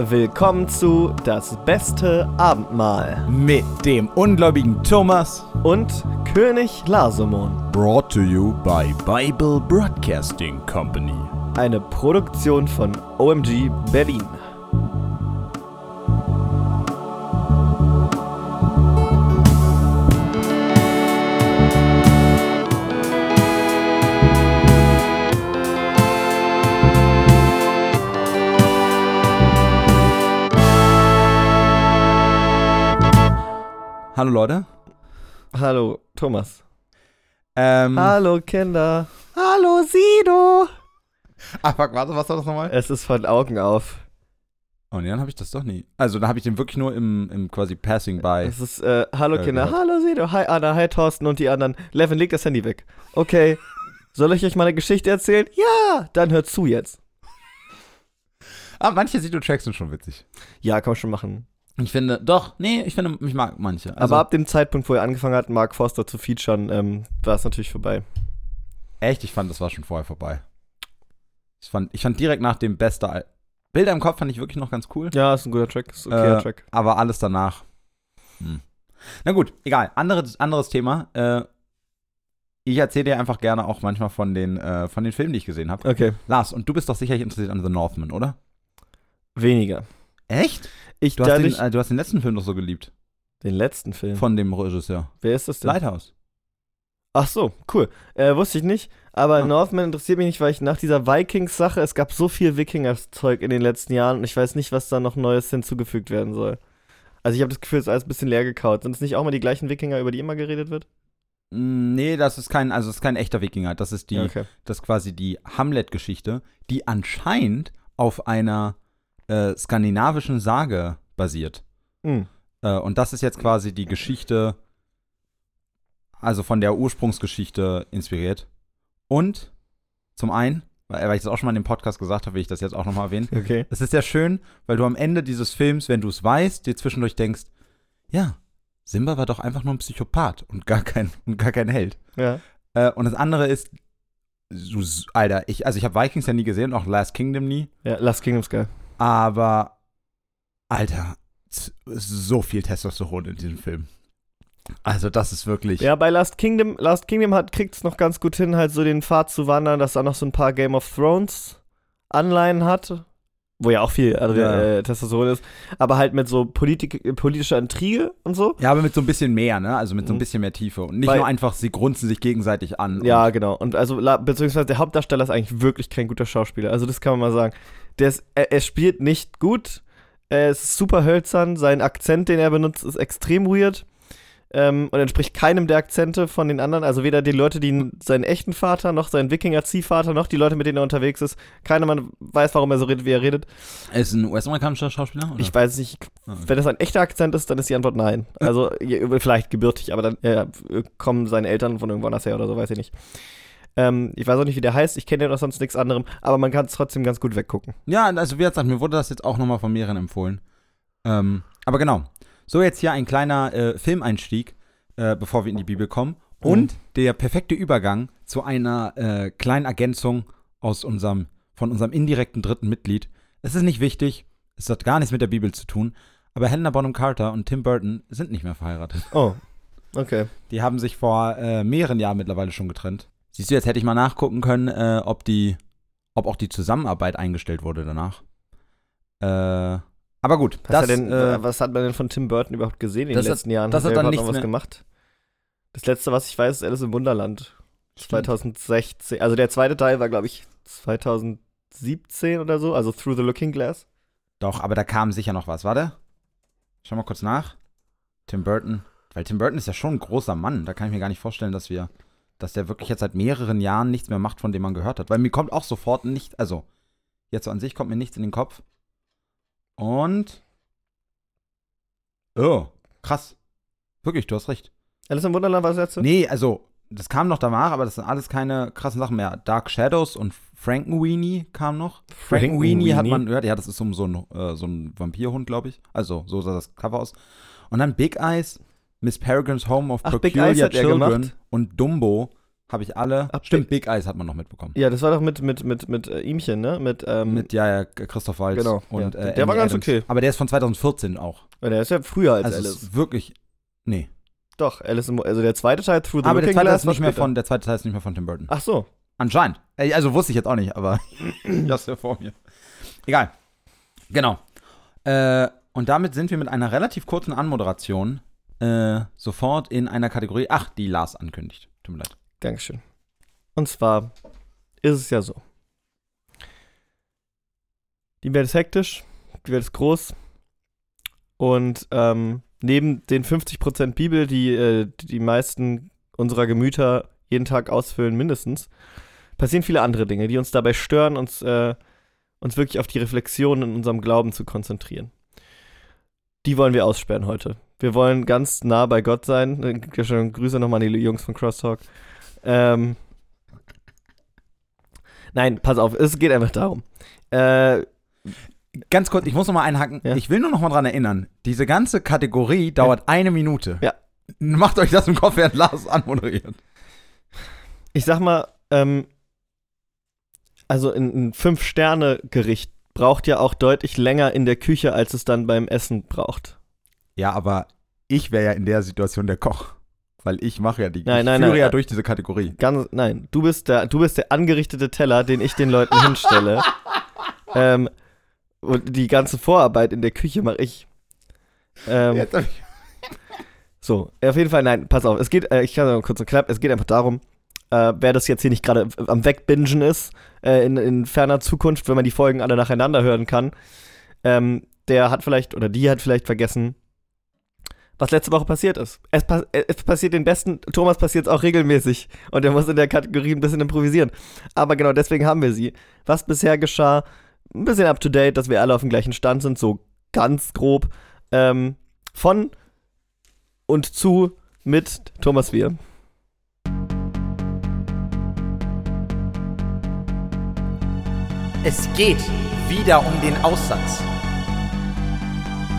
Willkommen zu Das beste Abendmahl Mit dem ungläubigen Thomas. und König Lasomon. Brought to you by Bible Broadcasting Company. Eine Produktion von OMG Berlin. Hallo Leute. Hallo Thomas. Ähm, Hallo Kinder. Hallo Sido. fuck, warte, was war das nochmal? Es ist von Augen auf. Oh nee, dann habe ich das doch nie. Also, da habe ich den wirklich nur im, im quasi Passing by. Es ist, äh, hallo Äh, Kinder. gehört. Hallo Sido. Hi Anna. Hi Thorsten und die anderen. Levin, leg das Handy weg. Okay. Soll ich euch mal eine Geschichte erzählen? Ja. Dann hört zu jetzt. Ah, manche Sido-Tracks sind schon witzig. Ja, kann man schon machen. Ich finde, doch, nee, ich finde, ich mag manche. Also, Aber ab dem Zeitpunkt, wo er angefangen hat, Mark Forster zu featuren, ähm, war es natürlich vorbei. echt, ich fand, das war schon vorher vorbei. Ich fand, ich fand direkt nach dem beste Al Bilder im Kopf fand ich wirklich noch ganz cool. Ja, ist ein guter Track. Ist ein okayer Äh, Track. Aber alles danach. Hm. Na gut, egal. Anderes, anderes Thema. Äh, ich erzähle dir einfach gerne auch manchmal von den, äh, von den Filmen, die ich gesehen habe. Okay. Lars, und du bist doch sicherlich interessiert an The Northman, oder? Weniger. Echt? Ich Du hast, den, äh, du hast den letzten Film doch so geliebt. den letzten Film. Von dem Regisseur. Wer ist das denn? Lighthouse. Ach so, cool. Äh, wusste ich nicht. Aber Ah. Northman interessiert mich nicht, weil ich nach dieser Vikings-Sache, es gab so viel Wikinger-Zeug in den letzten Jahren und ich weiß nicht, was da noch Neues hinzugefügt werden soll. Also ich habe das Gefühl, es ist alles ein bisschen leer gekaut. Sind es nicht auch mal die gleichen Wikinger, über die immer geredet wird? Mm, Nee, das ist kein, also das ist kein echter Wikinger. Das ist die, Ja, okay. das ist quasi die Hamlet-Geschichte, die anscheinend auf einer äh, skandinavischen Sage basiert. Hm. Äh, und das ist jetzt quasi die Geschichte, also von der Ursprungsgeschichte inspiriert. Und zum einen, weil, weil ich das auch schon mal in dem Podcast gesagt habe, will ich das jetzt auch nochmal erwähnen. Okay. Es ist sehr schön, weil du am Ende dieses Films, wenn du es weißt, dir zwischendurch denkst, ja, Simba war doch einfach nur ein Psychopath und gar kein, und gar kein Held. Ja. Äh, und das andere ist, Alter, ich, also ich habe Vikings ja nie gesehen, auch Last Kingdom nie. Ja, Last Kingdom's geil. Aber, Alter, so viel Testosteron in diesem Film. Also, das ist wirklich. Ja, bei Last Kingdom, Last Kingdom hat kriegt's noch ganz gut hin, halt so den Pfad zu wandern, dass er noch so ein paar Game of Thrones Anleihen hat, wo ja auch viel also, Ja. äh, Testosteron ist, aber halt mit so Politik, politischer Intrige und so. Ja, aber mit so ein bisschen mehr, ne? Also mit so ein Mhm. bisschen mehr Tiefe. Und nicht Weil- nur einfach, sie grunzen sich gegenseitig an. Ja, genau. Und also, beziehungsweise der Hauptdarsteller ist eigentlich wirklich kein guter Schauspieler. Also, das kann man mal sagen. Der ist, er, er spielt nicht gut. Er ist super hölzern. Sein Akzent, den er benutzt, ist extrem weird. Ähm, und entspricht keinem der Akzente von den anderen. Also, weder die Leute, die seinen echten Vater, noch seinen Wikinger-Ziehvater, noch die Leute, mit denen er unterwegs ist. Keiner Mann weiß, warum er so redet, wie er redet. Er ist ein US-amerikanischer Schauspieler? Oder? Ich weiß nicht. Ah, okay. Wenn das ein echter Akzent ist, dann ist die Antwort nein. Also, vielleicht gebürtig, aber dann äh, kommen seine Eltern von irgendwo anders her oder so, weiß ich nicht. Ähm, ich weiß auch nicht, wie der heißt. Ich kenne den auch sonst nichts anderem, aber man kann es trotzdem ganz gut weggucken. Ja, also wie gesagt, mir wurde das jetzt auch nochmal von mehreren empfohlen. Ähm, aber genau. So, jetzt hier ein kleiner äh, Filmeinstieg, äh, bevor wir in die Bibel kommen. Und der perfekte Übergang zu einer äh, kleinen Ergänzung aus unserem, von unserem indirekten dritten Mitglied. Es ist nicht wichtig, es hat gar nichts mit der Bibel zu tun, aber Helena Bonham Carter und Tim Burton sind nicht mehr verheiratet. Oh, okay. Die haben sich vor äh, mehreren Jahren mittlerweile schon getrennt. Siehst du, jetzt hätte ich mal nachgucken können, äh, ob die, ob auch die Zusammenarbeit eingestellt wurde danach. Äh, aber gut, Was, das, hat denn, äh, was hat man denn von Tim Burton überhaupt gesehen in den hat- letzten Jahren? das hat hat er dann überhaupt noch nichts was mehr- gemacht? Das letzte, was ich weiß, ist Alice im Wunderland. Stimmt. 2016. Also der zweite Teil war, glaube ich, 2017 oder so, also Through the Looking Glass. doch, aber da kam sicher noch was. Warte, schau mal kurz nach. Tim Burton, weil Tim Burton ist ja schon ein großer Mann. Da kann ich mir gar nicht vorstellen, dass wir, dass der wirklich jetzt seit mehreren Jahren nichts mehr macht, von dem man gehört hat. Weil mir kommt auch sofort nicht, also jetzt so an sich kommt mir nichts in den Kopf. Und oh, krass. Wirklich, du hast recht. Alice im Wunderland war das letzte? Nee, also, das kam noch danach, aber das sind alles keine krassen Sachen mehr. Dark Shadows und Frankenweenie kam noch. Frankenweenie hat man gehört, ja, das ist so, so, ein, äh, so ein Vampirhund, glaube ich. Also, so sah das Cover aus. Und dann Big Eyes, Miss Peregrine's Home of Ach, Big Peculiar Children und Dumbo habe ich alle. Ach, Stimmt, Big Eyes hat man noch mitbekommen. Ja, das war doch mit, mit, mit, mit äh, ihmchen, ne? Mit, ähm, Mit, ja, ja, Christoph Waltz. Genau, Und, ja. äh, Der war Amy ganz Adams. okay. Aber der ist von 2014 auch. der ist ja früher als Also Alice. ist wirklich, nee. Doch, Alice im, also der zweite Teil, Through the Aber der Looking zweite, Glass, ist war nicht mehr später. von, der zweite Teil ist nicht mehr von Tim Burton. Ach so. Anscheinend. Also wusste ich jetzt auch nicht, aber ich hab's ja vor mir. Egal. Genau. Äh, und damit sind wir mit einer relativ kurzen Anmoderation äh, sofort in einer Kategorie, ach, die Lars ankündigt. Tut mir leid. Dankeschön. Und zwar ist es ja so. Die Welt ist hektisch, die Welt ist groß und ähm, neben den 50% Bibel, die äh, die meisten unserer Gemüter jeden Tag ausfüllen, mindestens, passieren viele andere Dinge, die uns dabei stören, uns, äh, uns wirklich auf die Reflexion in unserem Glauben zu konzentrieren. Die wollen wir aussperren heute. Wir wollen ganz nah bei Gott sein. Äh, Grüße nochmal an die Jungs von Crosstalk. Ähm, nein, pass auf, es geht einfach darum. Äh, Ganz kurz, ich muss noch mal einhaken. Ja. Ich will nur noch mal dran erinnern, diese ganze Kategorie dauert eine Minute. Ja. Macht euch das im Kopf, während Lars anmoderiert. ich sag mal, ähm, also ein, ein Fünf-Sterne-Gericht braucht ja auch deutlich länger in der Küche, als es dann beim Essen braucht. Ja, aber ich wäre ja in der Situation der Koch. Weil ich mache ja die, Nein, ich nein, führe nein, ja äh, durch diese Kategorie. Ganz, nein, du bist der, du bist der angerichtete Teller, den ich den Leuten hinstelle. ähm, und die ganze Vorarbeit in der Küche mache ich. Ähm, Jetzt hab ich So, auf jeden Fall, nein, pass auf, es geht, äh, ich kann noch kurz und knapp, es geht einfach darum, äh, wer das jetzt hier nicht gerade am Wegbingen ist, äh, in, in ferner Zukunft, wenn man die Folgen alle nacheinander hören kann, ähm, der hat vielleicht, oder die hat vielleicht vergessen, was letzte Woche passiert ist. Es, pa es passiert den besten, Thomas passiert es auch regelmäßig und er muss in der Kategorie ein bisschen improvisieren. Aber genau deswegen haben wir sie. Was bisher geschah, ein bisschen up to date, dass wir alle auf dem gleichen Stand sind, so ganz grob. Ähm, von und zu mit Thomas Wir. Es geht wieder um den Aussatz.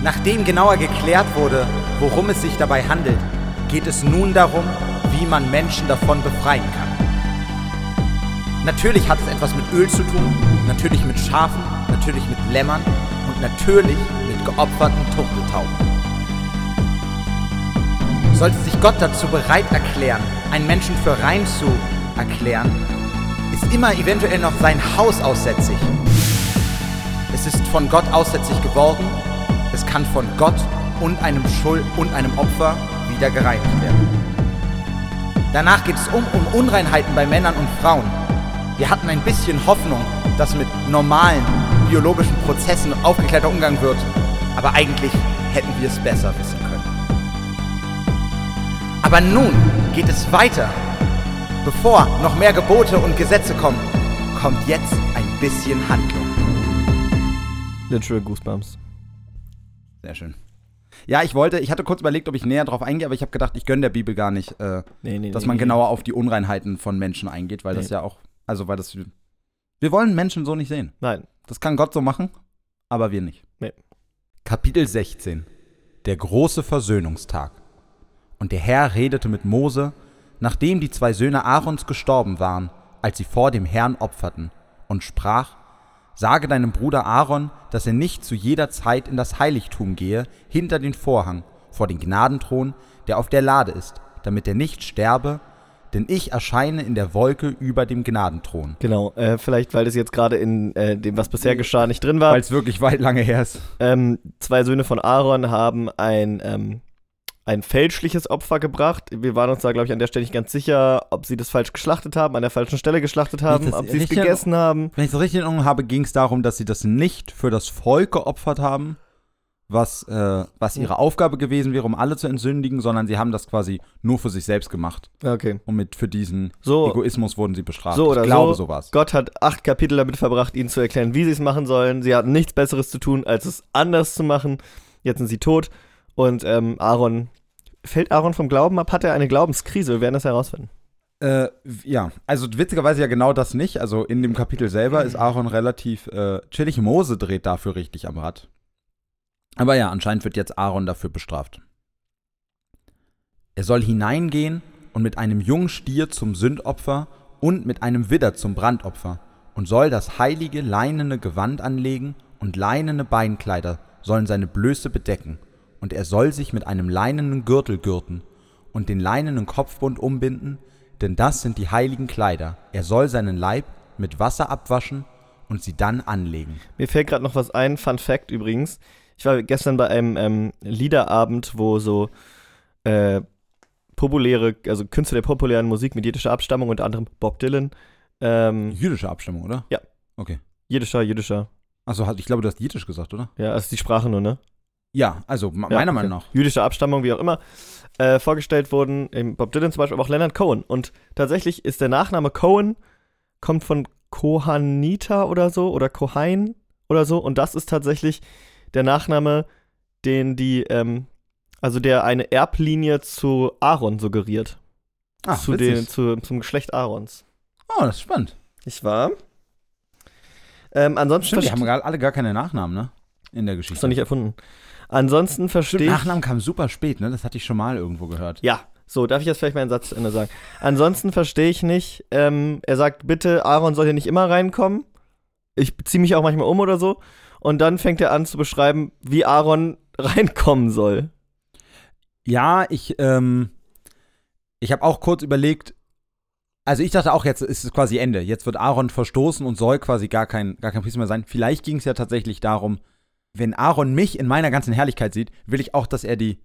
Nachdem genauer geklärt wurde, worum es sich dabei handelt, geht es nun darum, wie man Menschen davon befreien kann. Natürlich hat es etwas mit Öl zu tun, natürlich mit Schafen, natürlich mit Lämmern und natürlich mit geopferten Turteltauben. Sollte sich Gott dazu bereit erklären, einen Menschen für rein zu erklären, ist immer eventuell noch sein Haus aussätzig. Es ist von Gott aussätzig geworden, es kann von Gott und einem Schuld und einem Opfer wieder gereinigt werden. Danach geht es um, um Unreinheiten bei Männern und Frauen. Wir hatten ein bisschen Hoffnung, dass mit normalen biologischen Prozessen aufgeklärter Umgang wird, aber eigentlich hätten wir es besser wissen können. Aber nun geht es weiter. Bevor noch mehr Gebote und Gesetze kommen, kommt jetzt ein bisschen Handlung. Literal Goosebumps. Sehr schön. Ja, ich wollte, ich hatte kurz überlegt, ob ich näher drauf eingehe, aber ich habe gedacht, ich gönne der Bibel gar nicht, äh, Nee, nee, dass nee, man genauer auf die Unreinheiten von Menschen eingeht, weil das ja auch, also weil das, wir wollen Menschen so nicht sehen. Nein. Das kann Gott so machen, aber wir nicht. Nee. Kapitel 16 Der große Versöhnungstag. Und der Herr redete mit Mose, nachdem die zwei Söhne Aarons gestorben waren, als sie vor dem Herrn opferten, und sprach, Sage deinem Bruder Aaron, dass er nicht zu jeder Zeit in das Heiligtum gehe, hinter den Vorhang, vor den Gnadenthron, der auf der Lade ist, damit er nicht sterbe, denn ich erscheine in der Wolke über dem Gnadenthron. Genau, äh, vielleicht, weil das jetzt gerade in äh, dem, was bisher geschah, nicht drin war. Weil es wirklich weit lange her ist. Ähm, zwei Söhne von Aaron haben ein, ähm, ein fälschliches Opfer gebracht. Wir waren uns da, glaube ich, an der Stelle nicht ganz sicher, ob sie das falsch geschlachtet haben, an der falschen Stelle geschlachtet haben, das ob sie es gegessen haben. Wenn ich es richtig in Erinnerung habe, ging es darum, dass sie das nicht für das Volk geopfert haben, was, äh, was ihre Aufgabe gewesen wäre, um alle zu entsündigen, sondern sie haben das quasi nur für sich selbst gemacht. Okay. Und mit für diesen So, Egoismus wurden sie bestraft. so oder ich glaube, so. so war's. Gott hat acht Kapitel damit verbracht, ihnen zu erklären, wie sie es machen sollen. Sie hatten nichts Besseres zu tun, als es anders zu machen. Jetzt sind sie tot. Und ähm, Aaron, fällt Aaron vom Glauben ab? Hat er eine Glaubenskrise? Wir werden das herausfinden. Äh, ja, also witzigerweise ja genau das nicht. Also in dem Kapitel selber ist Aaron relativ äh, chillig. Mose dreht dafür richtig am Rad. Aber ja, anscheinend wird jetzt Aaron dafür bestraft. Er soll hineingehen und mit einem jungen Stier zum Sündopfer und mit einem Widder zum Brandopfer und soll das heilige leinene Gewand anlegen und leinene Beinkleider sollen seine Blöße bedecken und er soll sich mit einem leinenen Gürtel gürten und den leinenen Kopfbund umbinden, denn das sind die heiligen Kleider. Er soll seinen Leib mit Wasser abwaschen und sie dann anlegen. Mir fällt gerade noch was ein, Fun Fact übrigens. Ich war gestern bei einem ähm, Liederabend, wo so äh, populäre, also Künstler der populären Musik mit jüdischer Abstammung, unter anderem Bob Dylan, ähm, Jüdische Abstammung, oder? Ja. Okay. jüdischer, jüdischer. Achso, ich glaube, du hast Jiddisch gesagt, oder? Ja, also die Sprache nur, ne? Ja, also ma- Ja, meiner okay. Meinung nach. Jüdische Abstammung, wie auch immer, äh, vorgestellt wurden. Eben Bob Dylan zum Beispiel, aber auch Leonard Cohen. Und tatsächlich ist der Nachname Cohen, kommt von Kohanita oder so, oder Kohain oder so. Und das ist tatsächlich der Nachname, den die, ähm, also der eine Erblinie zu Aaron suggeriert. Ah, zu witzig. den, zu, zum Geschlecht Aarons. Oh, das ist spannend. Nicht wahr? Ähm, ansonsten Stimmt, die haben gar, alle gar keine Nachnamen, ne? In der Geschichte. ist noch nicht erfunden. Ansonsten verstehe ich. Nachnamen kamen super spät, ne? Das hatte ich schon mal irgendwo gehört. Ja, so, darf ich jetzt vielleicht meinen Satz zu Ende sagen? Ansonsten verstehe ich nicht, ähm, er sagt, bitte, Aaron soll hier nicht immer reinkommen. Ich ziehe mich auch manchmal um oder so. Und dann fängt er an zu beschreiben, wie Aaron reinkommen soll. Ja, ich, ähm, ich habe auch kurz überlegt, also ich dachte auch, jetzt ist es quasi Ende. Jetzt wird Aaron verstoßen und soll quasi gar kein, gar kein Priester mehr sein. Vielleicht ging es ja tatsächlich darum, wenn Aaron mich in meiner ganzen Herrlichkeit sieht, will ich auch, dass er die,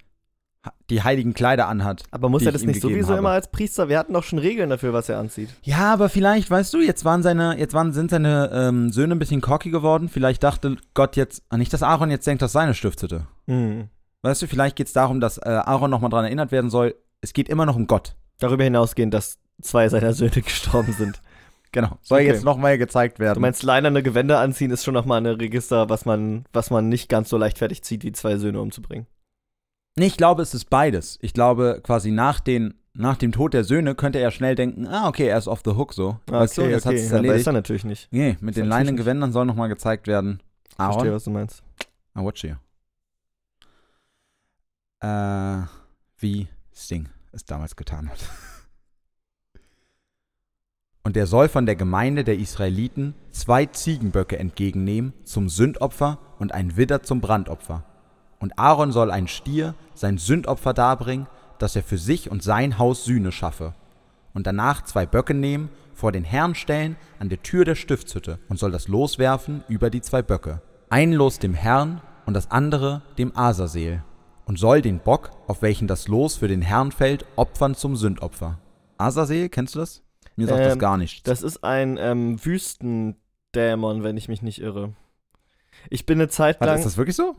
die heiligen Kleider anhat. Aber muss er das nicht sowieso habe. immer als Priester? Wir hatten doch schon Regeln dafür, was er anzieht. Ja, aber vielleicht, weißt du, jetzt waren seine, jetzt waren, sind seine ähm, Söhne ein bisschen cocky geworden. Vielleicht dachte Gott jetzt, ah, nicht, dass Aaron jetzt denkt, dass seine Stiftshütte. Hm. Weißt du, vielleicht geht es darum, dass äh, Aaron nochmal dran erinnert werden soll, es geht immer noch um Gott. Darüber hinausgehend, dass zwei seiner Söhne gestorben sind. Genau. Soll Okay. jetzt nochmal gezeigt werden. Du meinst, leinerne Gewänder anziehen ist schon nochmal ein Register, was man, was man nicht ganz so leichtfertig zieht, wie zwei Söhne umzubringen. Nee, ich glaube, es ist beides. Ich glaube, quasi nach, den, nach dem Tod der Söhne könnte er schnell denken, ah, okay, er ist off the hook so. weißt du, jetzt hat es aber ist erledigt. er natürlich nicht. Nee, mit Ist den natürlich leinen nicht. Gewändern soll nochmal gezeigt werden. Ich verstehe, Aaron, was du meinst. I watch you. Äh, wie Sting es damals getan hat. Und er soll von der Gemeinde der Israeliten zwei Ziegenböcke entgegennehmen zum Sündopfer und ein Widder zum Brandopfer. Und Aaron soll ein Stier, sein Sündopfer darbringen, dass er für sich und sein Haus Sühne schaffe. Und danach zwei Böcke nehmen, vor den Herrn stellen, an der Tür der Stiftshütte und soll das Los werfen über die zwei Böcke. Ein Los dem Herrn und das andere dem Asaseel. Und soll den Bock, auf welchen das Los für den Herrn fällt, opfern zum Sündopfer. Asaseel, kennst du das? Mir sagt das Ähm, gar nichts. Das ist ein ähm, Wüstendämon, wenn ich mich nicht irre. Ich bin eine Zeit lang, ist das wirklich so?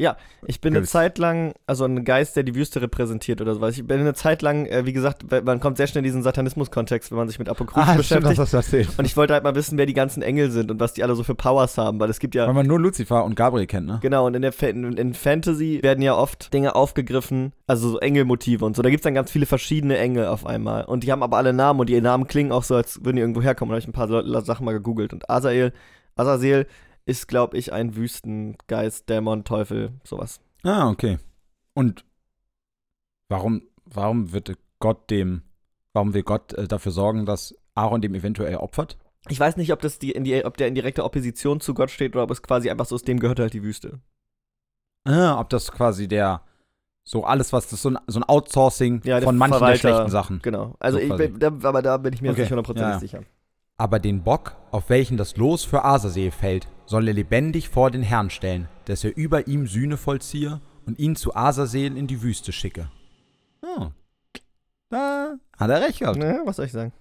ich bin eine Gewiss. Zeit lang, also ein Geist, der die Wüste repräsentiert oder sowas. Ich bin eine Zeit lang, äh, wie gesagt, man kommt sehr schnell in diesen Satanismus-Kontext, wenn man sich mit Apokryphen Ah, beschäftigt. erzählt. Und ich wollte halt mal wissen, wer die ganzen Engel sind und was die alle so für Powers haben, weil es gibt ja Weil man nur Lucifer und Gabriel kennt, ne? Genau, und in der Fa in, in Fantasy werden ja oft Dinge aufgegriffen, also so Engelmotive und so. Da gibt es dann ganz viele verschiedene Engel auf einmal. Und die haben aber alle Namen und die Namen klingen auch so, als würden die irgendwo herkommen. Da habe ich ein paar Sachen mal gegoogelt. Und Azael, Azazel ist, glaube ich, ein Wüstengeist, Dämon, Teufel, sowas. Ah, okay. Und warum, warum wird Gott dem, warum will Gott äh, dafür sorgen, dass Aaron dem eventuell opfert? Ich weiß nicht, ob, das die, in die, ob der in direkter Opposition zu Gott steht oder ob es quasi einfach so ist, dem gehört halt die Wüste. Ah, ob das quasi der, so alles, was, das so ein, so ein Outsourcing Ja, von manchen Verwalter, der schlechten Sachen. Genau. Also, So bin, da, aber da bin ich mir Okay, nicht hundertprozentig ja, ja. sicher. Aber den Bock, auf welchen das Los für Asaseel fällt, soll er lebendig vor den Herrn stellen, dass er über ihm Sühne vollziehe und ihn zu Asaseel in die Wüste schicke. Oh. Da hat er recht gehabt. Ne, was soll ich sagen?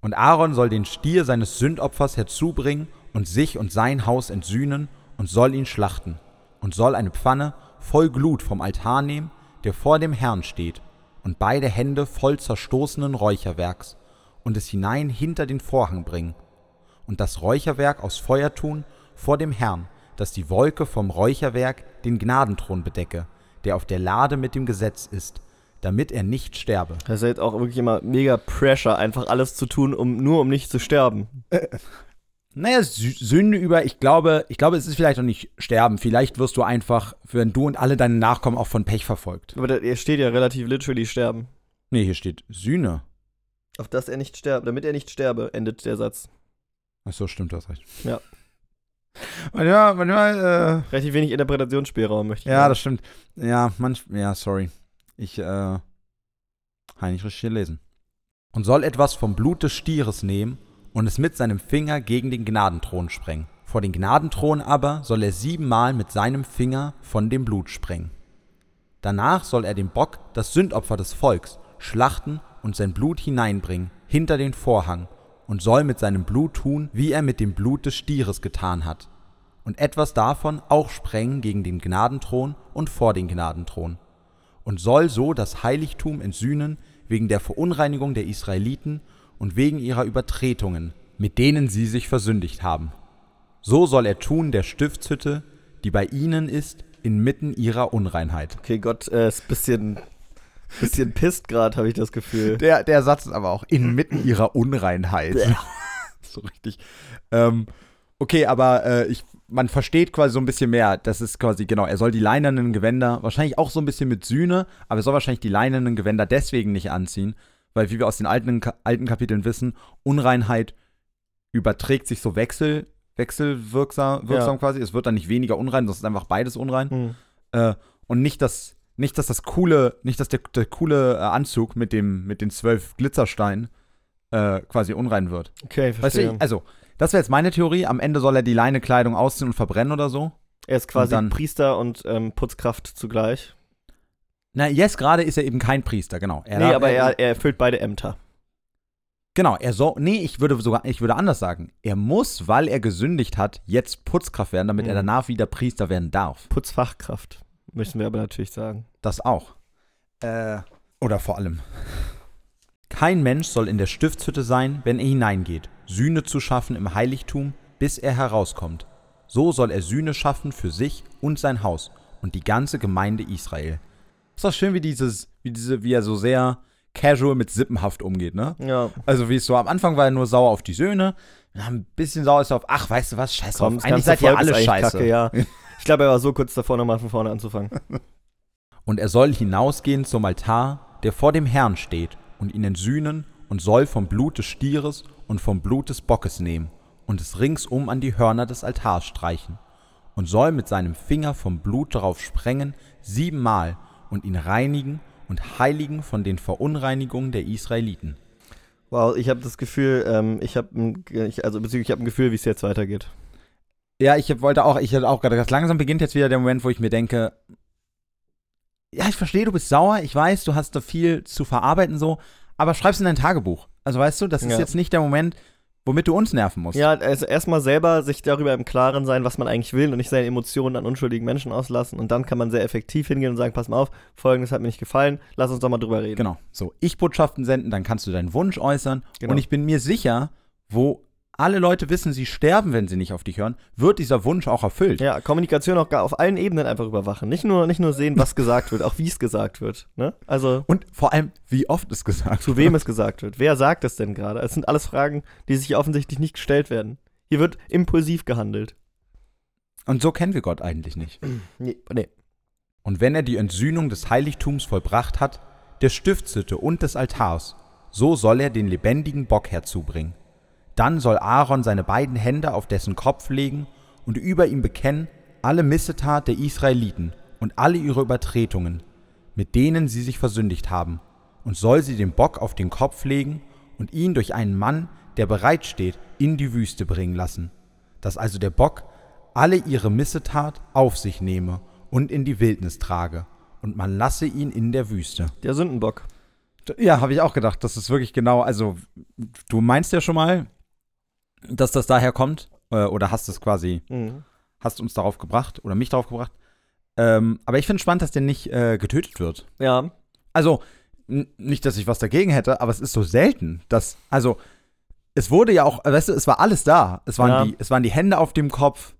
Und Aaron soll den Stier seines Sündopfers herzubringen und sich und sein Haus entsühnen und soll ihn schlachten und soll eine Pfanne voll Glut vom Altar nehmen, der vor dem Herrn steht, und beide Hände voll zerstoßenen Räucherwerks und es hinein hinter den Vorhang bringen und das Räucherwerk aus Feuer tun vor dem Herrn, dass die Wolke vom Räucherwerk den Gnadenthron bedecke, der auf der Lade mit dem Gesetz ist, damit er nicht sterbe. Das ist jetzt auch wirklich immer mega Pressure, einfach alles zu tun, um nur um nicht zu sterben. Naja, Sü- Sünde über, ich glaube, ich glaube, es ist vielleicht auch nicht sterben. Vielleicht wirst du einfach, wenn du und alle deine Nachkommen auch von Pech verfolgt. Aber da hier steht ja relativ literally sterben. Nee, hier steht Sühne. Auf dass er nicht sterbe, damit er nicht sterbe, endet der Satz. Ach so, stimmt das recht. Ja. Manchmal, manchmal, Relativ wenig Interpretationsspielraum möchte äh, ich ja, sagen. das stimmt. Ja, manch, ja, sorry. Ich, äh, habe nicht richtig gelesen. Und soll etwas vom Blut des Stieres nehmen und es mit seinem Finger gegen den Gnadenthron sprengen. Vor den Gnadenthron aber soll er siebenmal mit seinem Finger von dem Blut sprengen. Danach soll er dem Bock, das Sündopfer des Volks, schlachten und sein Blut hineinbringen, hinter den Vorhang, und soll mit seinem Blut tun, wie er mit dem Blut des Stieres getan hat. Und etwas davon auch sprengen gegen den Gnadenthron und vor den Gnadenthron. Und soll so das Heiligtum entsühnen wegen der Verunreinigung der Israeliten und wegen ihrer Übertretungen, mit denen sie sich versündigt haben. So soll er tun der Stiftshütte, die bei ihnen ist, inmitten ihrer Unreinheit. Okay, Gott äh, ist ein bisschen, bisschen pisst gerade, habe ich das Gefühl. Der, der Satz ist aber auch inmitten ihrer Unreinheit. so richtig. Ähm, okay, aber äh, ich, man versteht quasi so ein bisschen mehr. Das ist quasi, genau, er soll die leinenen Gewänder, wahrscheinlich auch so ein bisschen mit Sühne, aber er soll wahrscheinlich die leinenen Gewänder deswegen nicht anziehen, weil, wie wir aus den alten, alten Kapiteln wissen, Unreinheit überträgt sich so wechsel, wechselwirksam wirksam Ja. quasi. Es wird dann nicht weniger unrein, sondern es ist einfach beides unrein. Hm. Äh, und nicht das, nicht, dass das coole, nicht, dass der, der coole äh, Anzug mit dem, mit den zwölf Glitzersteinen äh, quasi unrein wird. Okay, Weißt verstehe. du, ich- also, das wäre jetzt meine Theorie. Am Ende soll er die Leinekleidung ausziehen und verbrennen oder so. er ist quasi und dann- Priester und ähm, Putzkraft zugleich. Na, jetzt gerade ist er eben kein Priester, genau. Er nee, aber er, er erfüllt beide Ämter. Genau, er soll, nee, ich würde sogar, ich würde anders sagen. Er muss, weil er gesündigt hat, jetzt Putzkraft werden, damit er Mhm. danach wieder Priester werden darf. Putzfachkraft, müssen wir aber natürlich sagen. Das auch. Äh, oder vor allem. Kein Mensch soll in der Stiftshütte sein, wenn er hineingeht, Sühne zu schaffen im Heiligtum, bis er herauskommt. So soll er Sühne schaffen für sich und sein Haus und die ganze Gemeinde Israel. Ist doch schön, wie dieses, wie diese, wie er so sehr casual mit Sippenhaft umgeht, ne? Ja, Also wie es so am Anfang war er nur sauer auf die Söhne, dann ein bisschen sauer ist er auf, ach, weißt du was, scheiß komm, das eigentlich seid ihr alle scheiße. Kacke, ja. Ich glaube, er war so kurz davor, nochmal von vorne anzufangen. Und er soll hinausgehen zum Altar, der vor dem Herrn steht, und ihn entsühnen und soll vom Blut des Stieres und vom Blut des Bockes nehmen und es ringsum an die Hörner des Altars streichen und soll mit seinem Finger vom Blut darauf sprengen siebenmal und ihn reinigen und heiligen von den Verunreinigungen der Israeliten. Wow, ich habe das Gefühl, ähm, ich habe also beziehungsweise ich habe ein Gefühl, wie es jetzt weitergeht. Ja, ich wollte auch, ich hatte auch gerade gedacht, langsam beginnt jetzt wieder der Moment, wo ich mir denke, ja, ich verstehe, du bist sauer, ich weiß, du hast da viel zu verarbeiten so, aber schreib's in dein Tagebuch. Also weißt du, das ist Ja. jetzt nicht der Moment, womit du uns nerven musst. Ja, also erstmal selber sich darüber im Klaren sein, was man eigentlich will und nicht seine Emotionen an unschuldigen Menschen auslassen. Und dann kann man sehr effektiv hingehen und sagen, pass mal auf, folgendes hat mir nicht gefallen, lass uns doch mal drüber reden. Genau. So, ich Botschaften senden, dann kannst du deinen Wunsch äußern. Genau. Und ich bin mir sicher, wo alle Leute wissen, sie sterben, wenn sie nicht auf dich hören, wird dieser Wunsch auch erfüllt. Ja, Kommunikation auch gar auf allen Ebenen einfach überwachen. Nicht nur, nicht nur sehen, was gesagt wird, auch wie es gesagt wird. Ne? Also Und vor allem, wie oft es gesagt zu wem es gesagt wird. Wer sagt es denn gerade? Es sind alles Fragen, die sich offensichtlich nicht gestellt werden. Hier wird impulsiv gehandelt. Und so kennen wir Gott eigentlich nicht. Nee, nee. Und wenn er die Entsühnung des Heiligtums vollbracht hat, der Stiftshütte und des Altars, so soll er den lebendigen Bock herzubringen. Dann soll Aaron seine beiden Hände auf dessen Kopf legen und über ihm bekennen alle Missetat der Israeliten und alle ihre Übertretungen, mit denen sie sich versündigt haben, und soll sie den Bock auf den Kopf legen und ihn durch einen Mann, der bereitsteht, in die Wüste bringen lassen, dass also der Bock alle ihre Missetat auf sich nehme und in die Wildnis trage, und man lasse ihn in der Wüste. Der Sündenbock. Ja, habe ich auch gedacht, das ist wirklich genau, also du meinst ja schon mal, dass das daher kommt, äh, oder hast es quasi, Mhm. hast uns darauf gebracht, oder mich darauf gebracht. Ähm, aber ich finde spannend, dass der nicht äh, getötet wird. Ja, Also, nicht, dass ich was dagegen hätte, aber es ist so selten, dass, also, es wurde ja auch, weißt du, es war alles da. Es waren, Ja. die, es waren die Hände auf dem Kopf,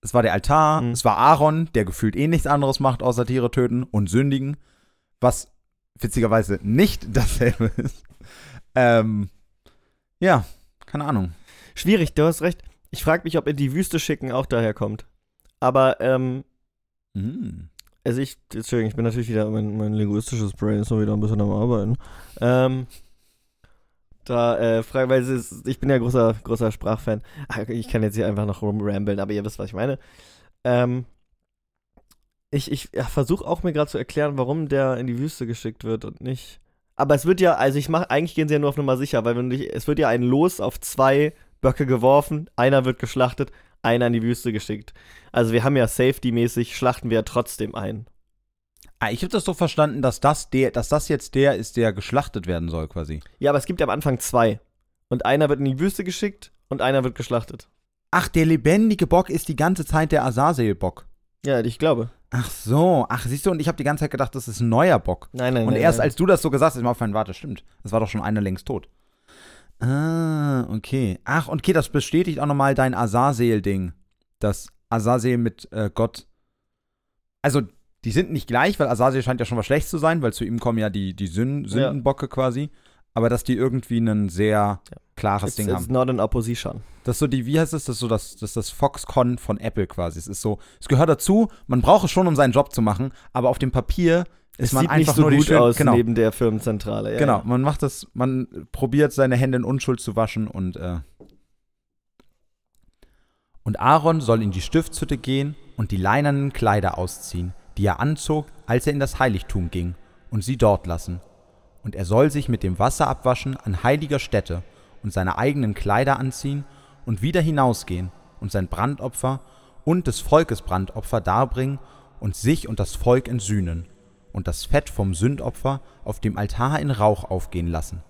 es war der Altar, Mhm. es war Aaron, der gefühlt eh nichts anderes macht, außer Tiere töten und sündigen, was witzigerweise nicht dasselbe ist. Ähm, ja, keine Ahnung. Schwierig, du hast recht. Ich frage mich, ob in die Wüste schicken auch daher kommt. Aber ähm, Mhm. also ich, Entschuldigung, ich bin natürlich wieder, mein, mein linguistisches Brain ist noch wieder ein bisschen am Arbeiten. Ähm, da, äh, frage, weil es ist, ich bin ja großer, großer Sprachfan. Ach, Ich kann jetzt hier einfach noch rumrambeln, aber ihr wisst, was ich meine. Ähm, ich ich ja, versuche auch mir gerade zu erklären, warum der in die Wüste geschickt wird und nicht. Aber es wird ja, also ich mache, eigentlich gehen sie ja nur auf Nummer sicher, weil wenn du es wird ja ein Los auf zwei Böcke geworfen, einer wird geschlachtet, einer in die Wüste geschickt. Also wir haben ja safety-mäßig, schlachten wir ja trotzdem ein. Ah, ich habe das so verstanden, dass das, der, dass das jetzt der ist, der geschlachtet werden soll, quasi. Ja, aber es gibt ja am Anfang zwei. Und einer wird in die Wüste geschickt und einer wird geschlachtet. Ach, der lebendige Bock ist die ganze Zeit der Azazel-Bock. Ja, ich glaube. Ach so, ach, siehst du, und ich habe die ganze Zeit gedacht, das ist ein neuer Bock. Nein, nein, Und nein, erst nein. als du das so gesagt hast, ist mir aufgefallen, warte, stimmt. Es war doch schon einer längst tot. Ah, okay. Ach, und okay, das bestätigt auch nochmal dein Azazel-Ding. Das Azazel mit äh, Gott. Also, die sind nicht gleich, weil Azazel scheint ja schon was Schlechtes zu sein, weil zu ihm kommen ja die, die Sün Ja. Sündenbocke quasi. Aber dass die irgendwie ein sehr klares It's, Ding it's haben. not an opposition. Das ist so die, wie heißt es, das ist so das, das, ist das Foxconn von Apple quasi. Es ist so, es gehört dazu, man braucht es schon, um seinen Job zu machen, aber auf dem Papier ist Es man sieht einfach nicht so gut schön, aus genau, neben der Firmenzentrale. Ja, genau, Ja. man macht das, man probiert seine Hände in Unschuld zu waschen und äh, und Aaron soll in die Stiftshütte gehen und die leinenen Kleider ausziehen, die er anzog, als er in das Heiligtum ging, und sie dort lassen. Und er soll sich mit dem Wasser abwaschen an heiliger Stätte und seine eigenen Kleider anziehen und wieder hinausgehen und sein Brandopfer und des Volkes Brandopfer darbringen und sich und das Volk entsühnen und das Fett vom Sündopfer auf dem Altar in Rauch aufgehen lassen.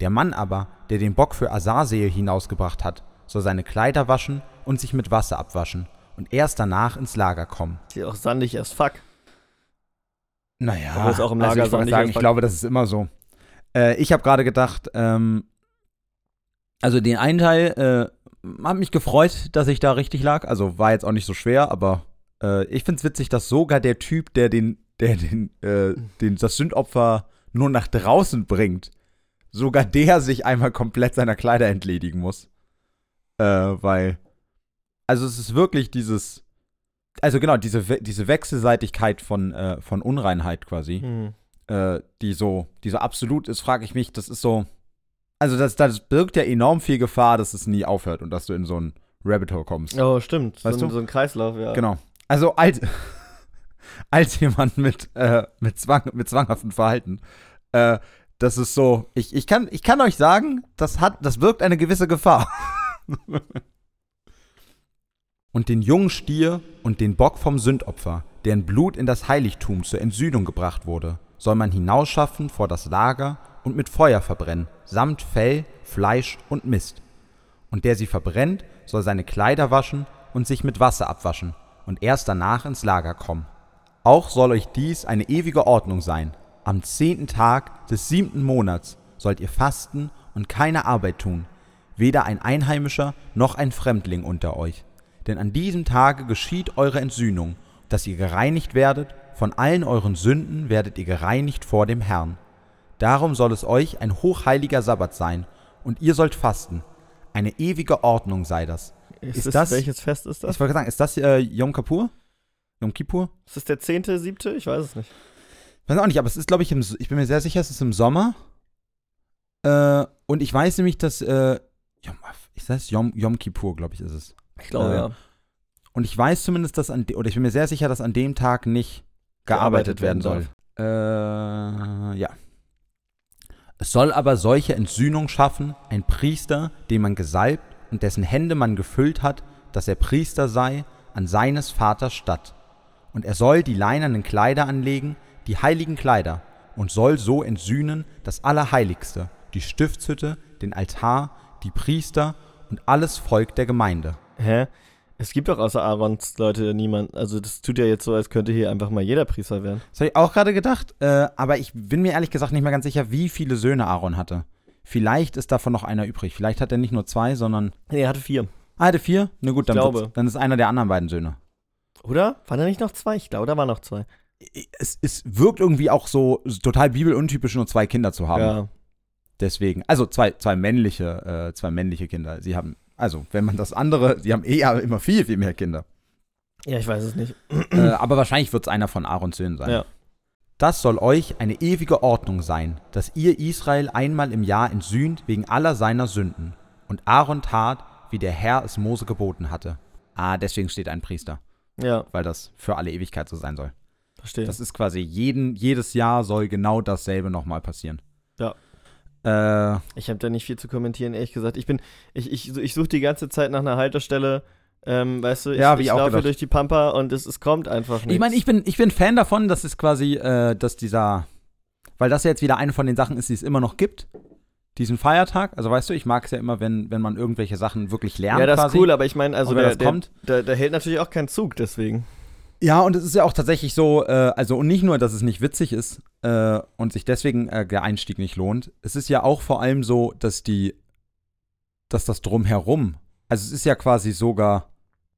Der Mann aber, der den Bock für Azazel hinausgebracht hat, soll seine Kleider waschen und sich mit Wasser abwaschen und erst danach ins Lager kommen. Sieht auch sandig as fuck. Naja, Obwohl es auch im also Lager ich, wollte sandig sagen, ich glaube, das ist immer so. Äh, ich habe gerade gedacht, ähm, also den einen Teil äh, hat mich gefreut, dass ich da richtig lag. Also war jetzt auch nicht so schwer, aber äh, ich finde es witzig, dass sogar der Typ, der den, der den, äh, den das Sündopfer nur nach draußen bringt, sogar der sich einmal komplett seiner Kleider entledigen muss. Äh, weil, also es ist wirklich dieses, also genau, diese, diese Wechselseitigkeit von, äh, von Unreinheit quasi, Hm. äh, die so, die so absolut ist, frage ich mich, das ist so, also das, das birgt ja enorm viel Gefahr, dass es nie aufhört und dass du in so ein Rabbit Hole kommst. Oh, stimmt. Weißt so, du? so ein Kreislauf, ja. Genau. Also als, als jemand mit, äh, mit, Zwang, mit zwanghaftem Verhalten, äh, das ist so, ich, ich, kann, ich kann euch sagen, das, hat, das birgt eine gewisse Gefahr. und den jungen Stier und den Bock vom Sündopfer, deren Blut in das Heiligtum zur Entsühnung gebracht wurde, soll man hinausschaffen vor das Lager und mit Feuer verbrennen, samt Fell, Fleisch und Mist. Und der sie verbrennt, soll seine Kleider waschen und sich mit Wasser abwaschen und erst danach ins Lager kommen. Auch soll euch dies eine ewige Ordnung sein. Am zehnten Tag des siebten Monats sollt ihr fasten und keine Arbeit tun, weder ein Einheimischer noch ein Fremdling unter euch. Denn an diesem Tage geschieht eure Entsühnung, dass ihr gereinigt werdet, von allen euren Sünden werdet ihr gereinigt vor dem Herrn. Darum soll es euch ein hochheiliger Sabbat sein, und ihr sollt fasten. Eine ewige Ordnung sei das. Ist, Ist das, welches Fest ist das? Ich wollte sagen, ist das äh, Yom Kippur? Yom Kippur? Ist das der 10., 7.? Ich weiß es nicht. Weiß auch nicht, aber es ist, glaube ich, im, ich bin mir sehr sicher, es ist im Sommer. Äh, und ich weiß nämlich, dass, äh, Yom, ist das Yom, Yom Kippur, glaube ich, ist es. Ich glaube, Äh, ja. Und ich weiß zumindest, dass an, de- oder ich bin mir sehr sicher, dass an dem Tag nicht gearbeitet, Gearbeitet werden soll. Äh, ja. Es soll aber solche Entsühnung schaffen, ein Priester, den man gesalbt und dessen Hände man gefüllt hat, dass er Priester sei, an seines Vaters Statt. Und er soll die leinenen Kleider anlegen, die heiligen Kleider, und soll so entsühnen das Allerheiligste, die Stiftshütte, den Altar, die Priester und alles Volk der Gemeinde. Hä? Es gibt doch außer Aarons Leute niemand. Also, das tut ja jetzt so, als könnte hier einfach mal jeder Priester werden. Das habe ich auch gerade gedacht, äh, aber ich bin mir ehrlich gesagt nicht mehr ganz sicher, wie viele Söhne Aaron hatte. Vielleicht ist davon noch einer übrig. Vielleicht hat er nicht nur zwei, sondern. Nee, er hatte vier. Ah, er hatte vier? Na gut, dann, dann ist einer der anderen beiden Söhne. Oder? Waren da nicht noch zwei? Ich glaube, da waren noch zwei. Es, es wirkt irgendwie auch so total bibeluntypisch, nur zwei Kinder zu haben. Ja. Deswegen, also zwei, zwei männliche, äh, zwei männliche Kinder. Sie haben, also wenn man das andere, sie haben eher immer viel, viel mehr Kinder. Ja, ich weiß es nicht. äh, aber wahrscheinlich wird es einer von Aarons Söhnen sein. Ja. Das soll euch eine ewige Ordnung sein, dass ihr Israel einmal im Jahr entsühnt wegen aller seiner Sünden. Und Aaron tat, wie der Herr es Mose geboten hatte. Ah, deswegen steht ein Priester, Ja, weil das für alle Ewigkeit so sein soll. verstehe. Das ist quasi jeden, jedes Jahr soll genau dasselbe nochmal passieren. Ja. Äh, Ich habe da nicht viel zu kommentieren, ehrlich gesagt. Ich bin, ich, ich, ich suche die ganze Zeit nach einer Haltestelle. Ähm, weißt du, ich, Ja, ich auch laufe gedacht. durch die Pampa und es, es kommt einfach nicht. ich meine, ich bin, ich bin Fan davon, dass es quasi, äh, dass dieser, weil das ja jetzt wieder eine von den Sachen ist, die es immer noch gibt, diesen Feiertag. Also weißt du, ich mag es ja immer, wenn, wenn man irgendwelche Sachen wirklich lernt. Ja, das quasi. ist cool, aber ich meine, also der, das der, kommt- Der, der hält natürlich auch keinen Zug, deswegen. Ja, und es ist ja auch tatsächlich so, äh, also und nicht nur, dass es nicht witzig ist äh, und sich deswegen äh, der Einstieg nicht lohnt. Es ist ja auch vor allem so, dass die, dass das drumherum, also es ist ja quasi sogar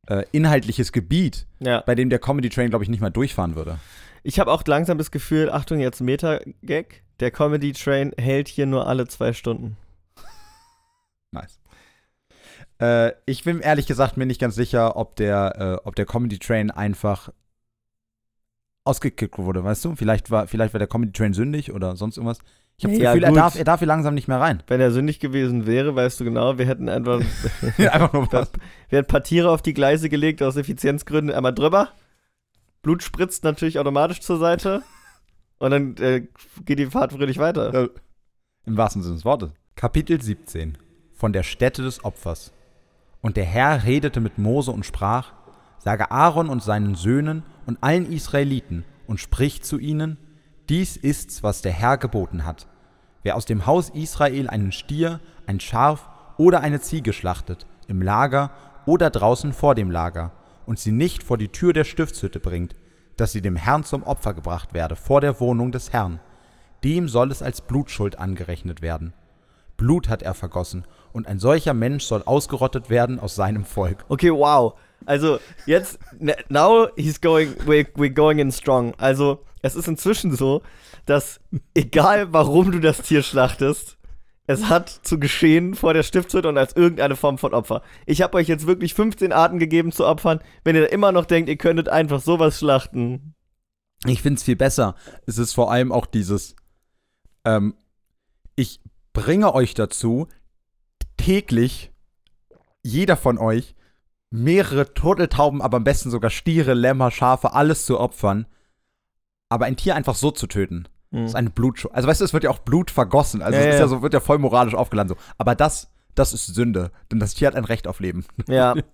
äh, inhaltliches Gebiet, Ja. bei dem der Comedy Train, glaube ich, nicht mal durchfahren würde. Ich habe auch langsam das Gefühl, Achtung, jetzt Meta-Gag, der Comedy Train hält hier nur alle zwei Stunden. Nice. Äh, ich bin ehrlich gesagt mir nicht ganz sicher, ob der, äh, ob der Comedy Train einfach ausgekickt wurde, weißt du? Vielleicht war, vielleicht war der Comedy Train sündig oder sonst irgendwas. Ich habe das Ja, Gefühl, er darf, er darf hier langsam nicht mehr rein. Wenn er sündig gewesen wäre, weißt du genau, wir hätten einfach, einfach nur was. wir hätten ein paar Tiere auf die Gleise gelegt aus Effizienzgründen, einmal drüber. Blut spritzt natürlich automatisch zur Seite. Und dann äh, geht die Fahrt fröhlich weiter. Ja. Im wahrsten Sinne des Wortes. Kapitel 17 von der Stätte des Opfers. Und der Herr redete mit Mose und sprach, sage Aaron und seinen Söhnen und allen Israeliten und sprich zu ihnen, dies ist's, was der Herr geboten hat. Wer aus dem Haus Israel einen Stier, ein Schaf oder eine Ziege schlachtet, im Lager oder draußen vor dem Lager, und sie nicht vor die Tür der Stiftshütte bringt, dass sie dem Herrn zum Opfer gebracht werde vor der Wohnung des Herrn, dem soll es als Blutschuld angerechnet werden. Blut hat er vergossen, und ein solcher Mensch soll ausgerottet werden aus seinem Volk. Okay, wow. Also jetzt, now he's going, we're, we're going in strong. Also es ist inzwischen so, dass egal warum du das Tier schlachtest, es hat zu geschehen vor der Stiftshütte und als irgendeine Form von Opfer. Ich habe euch jetzt wirklich 15 Arten gegeben zu Opfern. Wenn ihr immer noch denkt, ihr könntet einfach sowas schlachten. Ich finde es viel besser. Es ist vor allem auch dieses, ähm, ich bringe euch dazu, täglich, jeder von euch, mehrere Turteltauben, aber am besten sogar Stiere, Lämmer, Schafe, alles zu opfern. Aber ein Tier einfach so zu töten, Hm. ist eine Blutschuld. Also weißt du, es wird ja auch Blut vergossen. Also Ja, es ist ja. so, wird ja voll moralisch aufgeladen so. Aber das, das ist Sünde. Denn das Tier hat ein Recht auf Leben. Ja.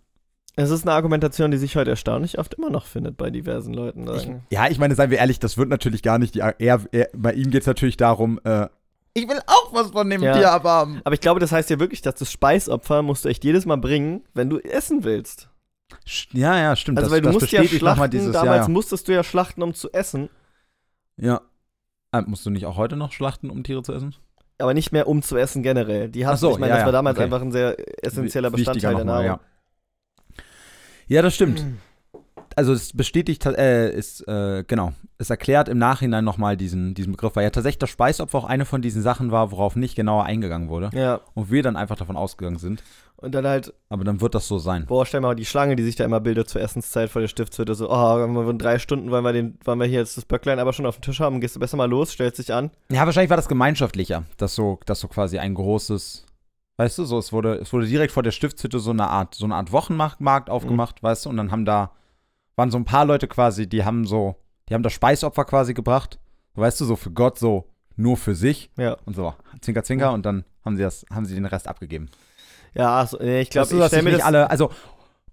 Es ist eine Argumentation, die sich heute erstaunlich oft immer noch findet bei diversen Leuten. Sagen. Ja, ich meine, seien wir ehrlich, das wird natürlich gar nicht die. Er, er, bei ihm geht es natürlich darum, äh, ich will auch was von dem Ja. Tier abhaben. Aber ich glaube, das heißt ja wirklich, dass das Speisopfer musst du echt jedes Mal bringen, wenn du essen willst. Ja, ja, stimmt. Also das, weil du das musst ja schlachten, dieses damals ja, ja. musstest du ja schlachten, um zu essen, ja. Ah, musst du nicht auch heute noch schlachten, um Tiere zu essen? aber nicht mehr um zu essen generell. Die Ach so, ich meine, ja, das war damals okay. einfach ein sehr essentieller Bestandteil der Nahrung. Ja. ja, das stimmt. Also es bestätigt, äh, ist, äh, genau, es erklärt im Nachhinein nochmal diesen, diesen Begriff, weil ja tatsächlich das Speisopfer auch eine von diesen Sachen war, worauf nicht genauer eingegangen wurde. Ja, Und wir dann einfach davon ausgegangen sind. und dann halt, Aber dann wird das so sein. boah, stell mal die Schlange, die sich da immer bildet zur Essenszeit vor der Stiftshütte, so, oh, in drei Stunden wollen wir, den, wollen wir hier jetzt das Böcklein aber schon auf dem Tisch haben, gehst du besser mal los, stellst dich an. Ja, wahrscheinlich war das gemeinschaftlicher, dass so, dass so quasi ein großes, weißt du, so es wurde, es wurde direkt vor der Stiftshütte so eine Art, so eine Art Wochenmarkt Markt aufgemacht, weißt du, und dann haben da waren so ein paar Leute quasi, die haben so, die haben das Speisopfer quasi gebracht, weißt du, so für Gott so nur für sich Ja, und so. Zwinker Zwinker. Und dann haben sie das, haben sie den Rest abgegeben. ja, ach so, nee, ich glaube, ich dass stell sich mir nicht das, alle, also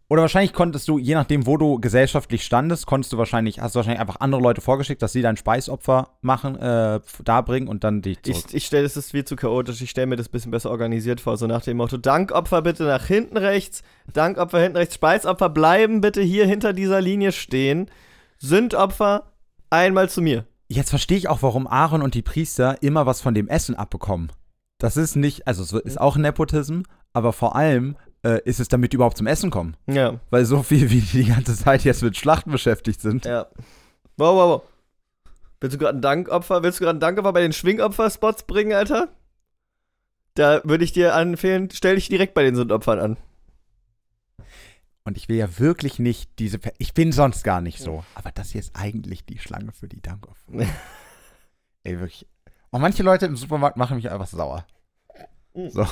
oder wahrscheinlich konntest du, je nachdem, wo du gesellschaftlich standest, konntest du wahrscheinlich, hast du wahrscheinlich einfach andere Leute vorgeschickt, dass sie dein Speisopfer machen, äh, darbringen und dann dich zurück. Ich, ich stelle, das ist viel zu chaotisch. Ich stelle mir das ein bisschen besser organisiert vor. So nach dem Motto: Dankopfer bitte nach hinten rechts, Dankopfer hinten rechts, Speisopfer bleiben bitte hier hinter dieser Linie stehen. Sündopfer einmal zu mir. Jetzt verstehe ich auch, warum Aaron und die Priester immer was von dem Essen abbekommen. Das ist nicht, also es ist auch Nepotism, aber vor allem äh, ist es, damit die überhaupt zum Essen kommen. Ja, Weil so viel, wie die die ganze Zeit jetzt mit Schlachten beschäftigt sind. ja. Wow, wow, wow. Willst du gerade ein Dankopfer, willst du gerade ein Dankopfer bei den Schwingopfer-Spots bringen, Alter? Da würde ich dir empfehlen, stell dich direkt bei den Sündopfern an. Und ich will ja wirklich nicht diese. Pe ich bin sonst gar nicht so. Aber das hier ist eigentlich die Schlange für die Dankopfer. Ey, wirklich. Und manche Leute im Supermarkt machen mich einfach sauer. So.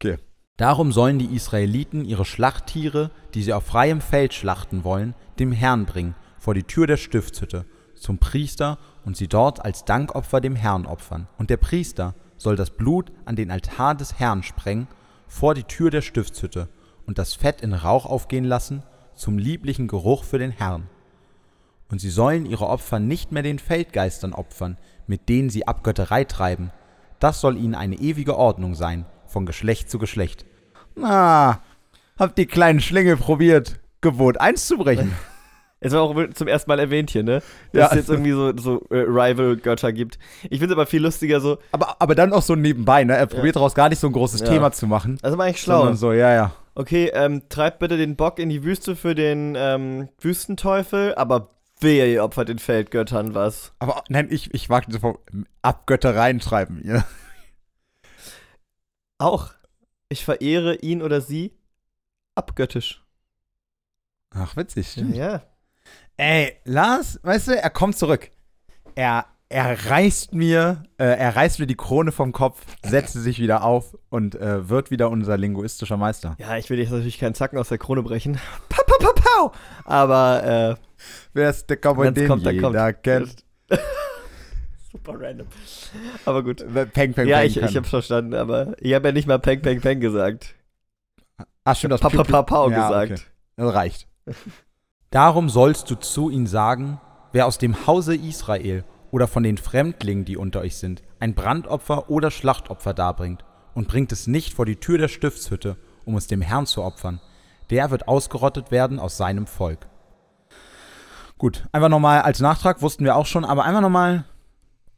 Okay. Darum sollen die Israeliten ihre Schlachttiere, die sie auf freiem Feld schlachten wollen, dem Herrn bringen, vor die Tür der Stiftshütte, zum Priester und sie dort als Dankopfer dem Herrn opfern. Und der Priester soll das Blut an den Altar des Herrn sprengen, vor die Tür der Stiftshütte, und das Fett in Rauch aufgehen lassen, zum lieblichen Geruch für den Herrn. Und sie sollen ihre Opfer nicht mehr den Feldgeistern opfern, mit denen sie Abgötterei treiben. Das soll ihnen eine ewige Ordnung sein, von Geschlecht zu Geschlecht. Na, habt die kleinen Schlingel probiert, Gebot einzubrechen. Es war auch zum ersten Mal erwähnt hier, ne? Dass Ja. es jetzt irgendwie so, so äh, Rival-Götter gibt. Ich finde es aber viel lustiger so. Aber, aber dann auch so nebenbei, ne? Er probiert daraus gar nicht so ein großes Ja. Thema zu machen. Das ist eigentlich schlau. Sondern so, ja, ja. Okay, ähm, treibt bitte den Bock in die Wüste für den ähm, Wüstenteufel, aber wehe, ihr opfert den Feldgöttern was. Aber nein, ich, ich mag diese Form, Abgöttereien treiben. Ja. Auch. Ich verehre ihn oder sie abgöttisch. Ach, witzig, stimmt. Ja. Ey, Lars, weißt du, er kommt zurück. Er, er reißt mir, äh, er reißt mir die Krone vom Kopf, setzt sie sich wieder auf und äh, wird wieder unser linguistischer Meister. Ja, ich will jetzt natürlich keinen Zacken aus der Krone brechen. Pau, pau, pau, pau. Aber, äh, Wer ist der Cowboy, den kommt, jeder kommt. kennt? super random. Aber gut. Peng, peng, ja, peng ich, kann. ich hab's verstanden, aber ich habe ja nicht mal Peng, Peng, Peng gesagt. Ach, stimmt, das Pa, pa, pa, pau Ja, gesagt. okay. Das reicht. Darum sollst du zu ihnen sagen, wer aus dem Hause Israel oder von den Fremdlingen, die unter euch sind, ein Brandopfer oder Schlachtopfer darbringt und bringt es nicht vor die Tür der Stiftshütte, um es dem Herrn zu opfern, der wird ausgerottet werden aus seinem Volk. Gut, einfach nochmal als Nachtrag, wussten wir auch schon, aber einfach nochmal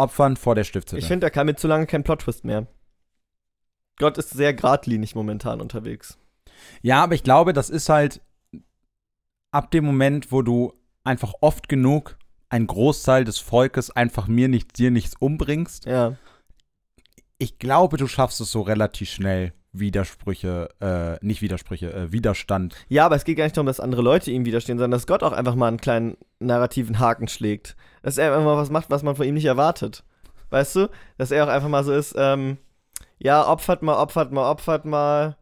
opfern vor der Stiftshütte. Ich finde, da kam mir zu lange kein Plot-Twist mehr. Gott ist sehr geradlinig momentan unterwegs. Ja, aber ich glaube, das ist halt ab dem Moment, wo du einfach oft genug einen Großteil des Volkes einfach mir nichts, dir nichts umbringst. Ja. Ich glaube, du schaffst es so relativ schnell, Widersprüche, äh, nicht Widersprüche, äh, Widerstand. Ja, aber es geht gar nicht darum, dass andere Leute ihm widerstehen, sondern dass Gott auch einfach mal einen kleinen narrativen Haken schlägt. Dass er einfach mal was macht, was man von ihm nicht erwartet. Weißt du? Dass er auch einfach mal so ist, ähm, ja, opfert mal, opfert mal, opfert mal.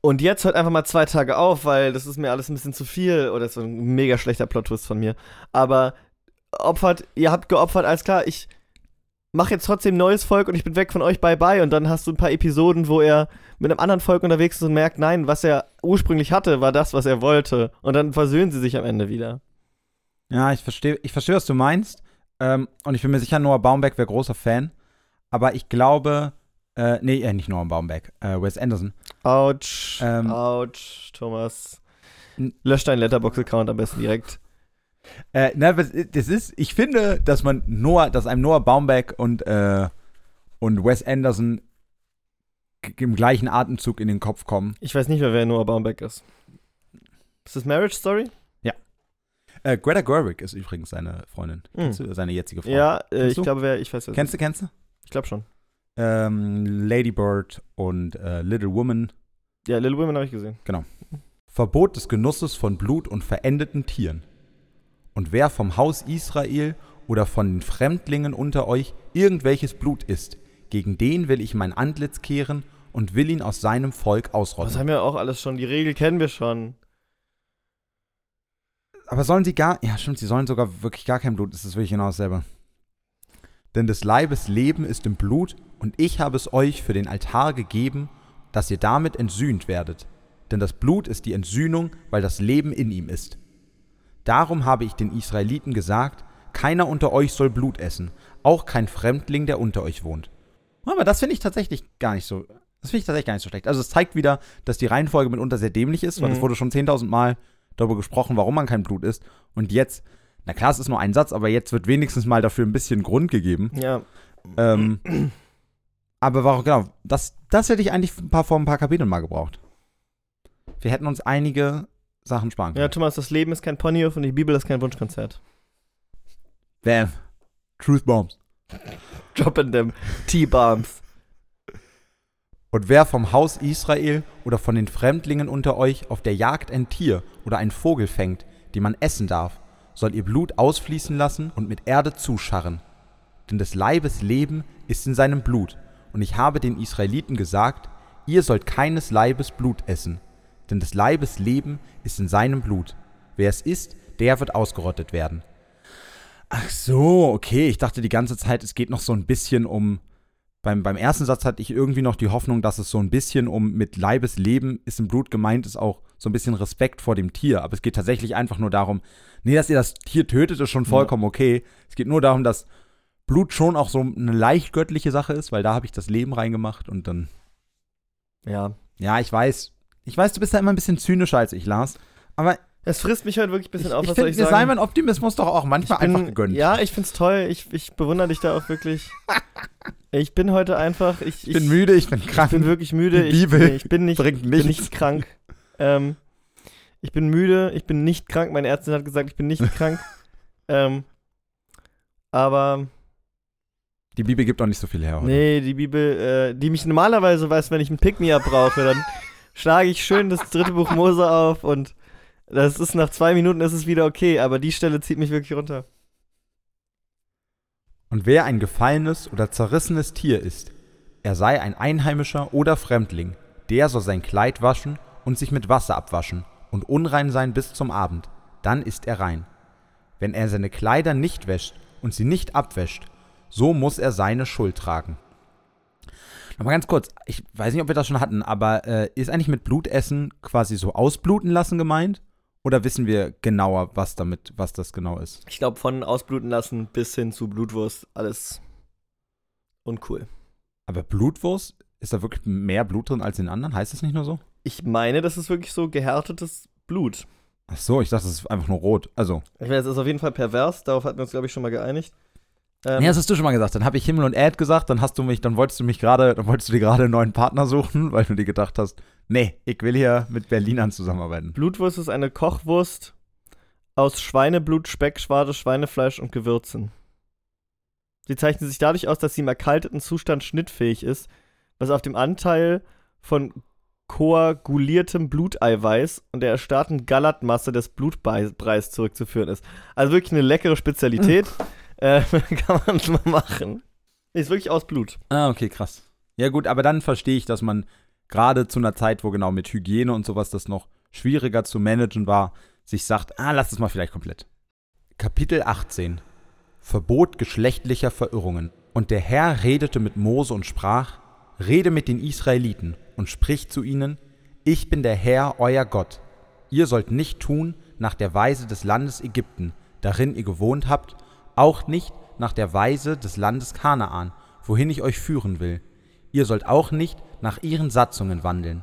Und jetzt hört einfach mal zwei Tage auf, weil das ist mir alles ein bisschen zu viel. Oder ist ein mega schlechter Plot-Twist von mir. Aber opfert, ihr habt geopfert, alles klar, ich mach jetzt trotzdem neues Volk und ich bin weg von euch, bye bye. Und dann hast du ein paar Episoden, wo er mit einem anderen Volk unterwegs ist und merkt, nein, was er ursprünglich hatte, war das, was er wollte. Und dann versöhnen sie sich am Ende wieder. Ja, ich verstehe, ich verstehe, was du meinst. Ähm, und ich bin mir sicher, Noah Baumbeck wäre großer Fan. Aber ich glaube, äh, nee, äh, nicht Noah Baumbeck, äh, Wes Anderson. Autsch, Ähm. Autsch, Thomas. Lösch deinen Letterbox-Account am besten direkt. Äh, na, das ist, ich finde, dass man Noah, dass einem Noah Baumbeck und, äh, und Wes Anderson im gleichen Atemzug in den Kopf kommen. Ich weiß nicht mehr, wer Noah Baumbeck ist. Ist das Marriage Story? Äh, Greta Gerwig ist übrigens seine Freundin. Kennst du seine jetzige Frau? Ja, äh, ich glaube, wer, ich weiß wer Kennst du, kennst du? Ich glaube schon. Ähm, Lady Bird und äh, Little Woman. Ja, Little Women habe ich gesehen. Verbot des Genusses von Blut und verendeten Tieren. Und wer vom Haus Israel oder von den Fremdlingen unter euch irgendwelches Blut isst, gegen den will ich mein Antlitz kehren und will ihn aus seinem Volk Das ausrotten. haben wir auch alles schon. Die Regel kennen wir schon. Aber sollen sie gar. Ja, stimmt, sie sollen sogar wirklich gar kein Blut. Das ist wirklich genau dasselbe. Denn des Leibes Leben ist im Blut, und ich habe es euch für den Altar gegeben, dass ihr damit entsühnt werdet. Denn das Blut ist die Entsühnung, weil das Leben in ihm ist. Darum habe ich den Israeliten gesagt, keiner unter euch soll Blut essen, auch kein Fremdling, der unter euch wohnt. Aber das finde ich tatsächlich gar nicht so. Das finde ich tatsächlich gar nicht so schlecht. Also es zeigt wieder, dass die Reihenfolge mitunter sehr dämlich ist, weil Mhm. es wurde schon 10.000 Mal darüber gesprochen, warum man kein Blut isst. Und jetzt, na klar, es ist nur ein Satz, aber jetzt wird wenigstens mal dafür ein bisschen Grund gegeben. Ja. Ähm, aber warum, genau, das, das hätte ich eigentlich ein paar, vor ein paar Kapiteln mal gebraucht. Wir hätten uns einige Sachen sparen Ja, können. Thomas, das Leben ist kein Ponyhof und die Bibel ist kein Wunschkonzert. Bam. Truth Bombs. Drop in them T-Bombs. Und wer vom Haus Israel oder von den Fremdlingen unter euch auf der Jagd ein Tier oder einen Vogel fängt, die man essen darf, soll ihr Blut ausfließen lassen und mit Erde zuscharren. Denn des Leibes Leben ist in seinem Blut. Und ich habe den Israeliten gesagt, ihr sollt keines Leibes Blut essen. Denn des Leibes Leben ist in seinem Blut. Wer es isst, der wird ausgerottet werden. Ach so, okay. Ich dachte die ganze Zeit, es geht noch so ein bisschen um. Beim, beim ersten Satz hatte ich irgendwie noch die Hoffnung, dass es so ein bisschen um mit Leibesleben ist im Blut gemeint ist, auch so ein bisschen Respekt vor dem Tier. Aber es geht tatsächlich einfach nur darum, nee, dass ihr das Tier tötet, ist schon vollkommen okay. Es geht nur darum, dass Blut schon auch so eine leicht göttliche Sache ist, weil da habe ich das Leben reingemacht und dann. Ja. Ja, ich weiß. Ich weiß, du bist da immer ein bisschen zynischer als ich, Lars. Aber Es frisst mich heute wirklich ein bisschen ich, auf, ich was soll finde, ich sagen? sei mein Optimismus doch auch manchmal bin, einfach gegönnt. Ja, ich find's toll. Ich, ich bewundere dich da auch wirklich. ich bin heute einfach. Ich, ich bin müde, ich bin Ich krank. bin wirklich müde. Die ich, Bibel nee, ich bin nicht, bringt bin nichts. nicht krank. Ähm, ich bin müde. Ich bin nicht krank. Meine Ärztin hat gesagt, ich bin nicht krank. ähm, aber Die Bibel gibt auch nicht so viel her heute. nee, die Bibel, äh, die mich normalerweise weiß, wenn ich einen Pick-me-up brauche, dann schlage ich schön das dritte Buch Mose auf und das ist nach zwei Minuten ist es wieder okay. Aber die Stelle zieht mich wirklich runter. Und wer ein gefallenes oder zerrissenes Tier ist, er sei ein Einheimischer oder Fremdling, der soll sein Kleid waschen und sich mit Wasser abwaschen und unrein sein bis zum Abend, dann ist er rein. Wenn er seine Kleider nicht wäscht und sie nicht abwäscht, so muss er seine Schuld tragen. Nochmal ganz kurz, ich weiß nicht, ob wir das schon hatten, aber äh, ist eigentlich mit Blutessen quasi so ausbluten lassen gemeint? Oder wissen wir genauer, was damit, was das genau ist? Ich glaube, von ausbluten lassen bis hin zu Blutwurst, alles uncool. Aber Blutwurst, ist da wirklich mehr Blut drin als in anderen? Heißt das nicht nur so? Ich meine, das ist wirklich so gehärtetes Blut. Ach so, ich dachte, das ist einfach nur rot. Also, Ich meine, es ist auf jeden Fall pervers, darauf hatten wir uns, glaube ich, schon mal geeinigt. Ähm, ja, das hast du schon mal gesagt. Dann habe ich Himmel und Erd gesagt, dann hast du mich, dann wolltest du mich gerade, dann wolltest du dir gerade einen neuen Partner suchen, weil du dir gedacht hast, nee, ich will hier mit Berlinern zusammenarbeiten. Blutwurst ist eine Kochwurst aus Schweineblut, Speck, Schwade, Schweinefleisch und Gewürzen. Sie zeichnet sich dadurch aus, dass sie im erkalteten Zustand schnittfähig ist, was auf dem Anteil von koaguliertem Bluteiweiß und der erstarrten Gallertmasse des Blutbreis zurückzuführen ist. Also wirklich eine leckere Spezialität. äh, kann man mal machen. Ist wirklich aus Blut. Ah, okay, krass. Ja gut, aber dann verstehe ich, dass man gerade zu einer Zeit, wo genau mit Hygiene und sowas das noch schwieriger zu managen war, sich sagt, ah, lass es mal vielleicht komplett. Kapitel 18 Verbot geschlechtlicher Verirrungen. Und der Herr redete mit Mose und sprach, Rede mit den Israeliten und sprich zu ihnen, Ich bin der Herr, euer Gott. Ihr sollt nicht tun nach der Weise des Landes Ägypten, darin ihr gewohnt habt, auch nicht nach der Weise des Landes Kanaan, wohin ich euch führen will. Ihr sollt auch nicht nach ihren Satzungen wandeln,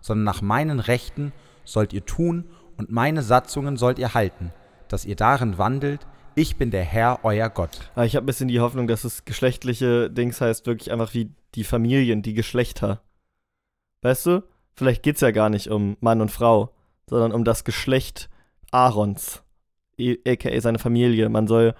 sondern nach meinen Rechten sollt ihr tun und meine Satzungen sollt ihr halten, dass ihr darin wandelt, ich bin der Herr, euer Gott. Aber ich habe ein bisschen die Hoffnung, dass es geschlechtliche Dings heißt, wirklich einfach wie die Familien, die Geschlechter. Weißt du? Vielleicht geht es ja gar nicht um Mann und Frau, sondern um das Geschlecht Aarons, e- aka seine Familie. Man soll,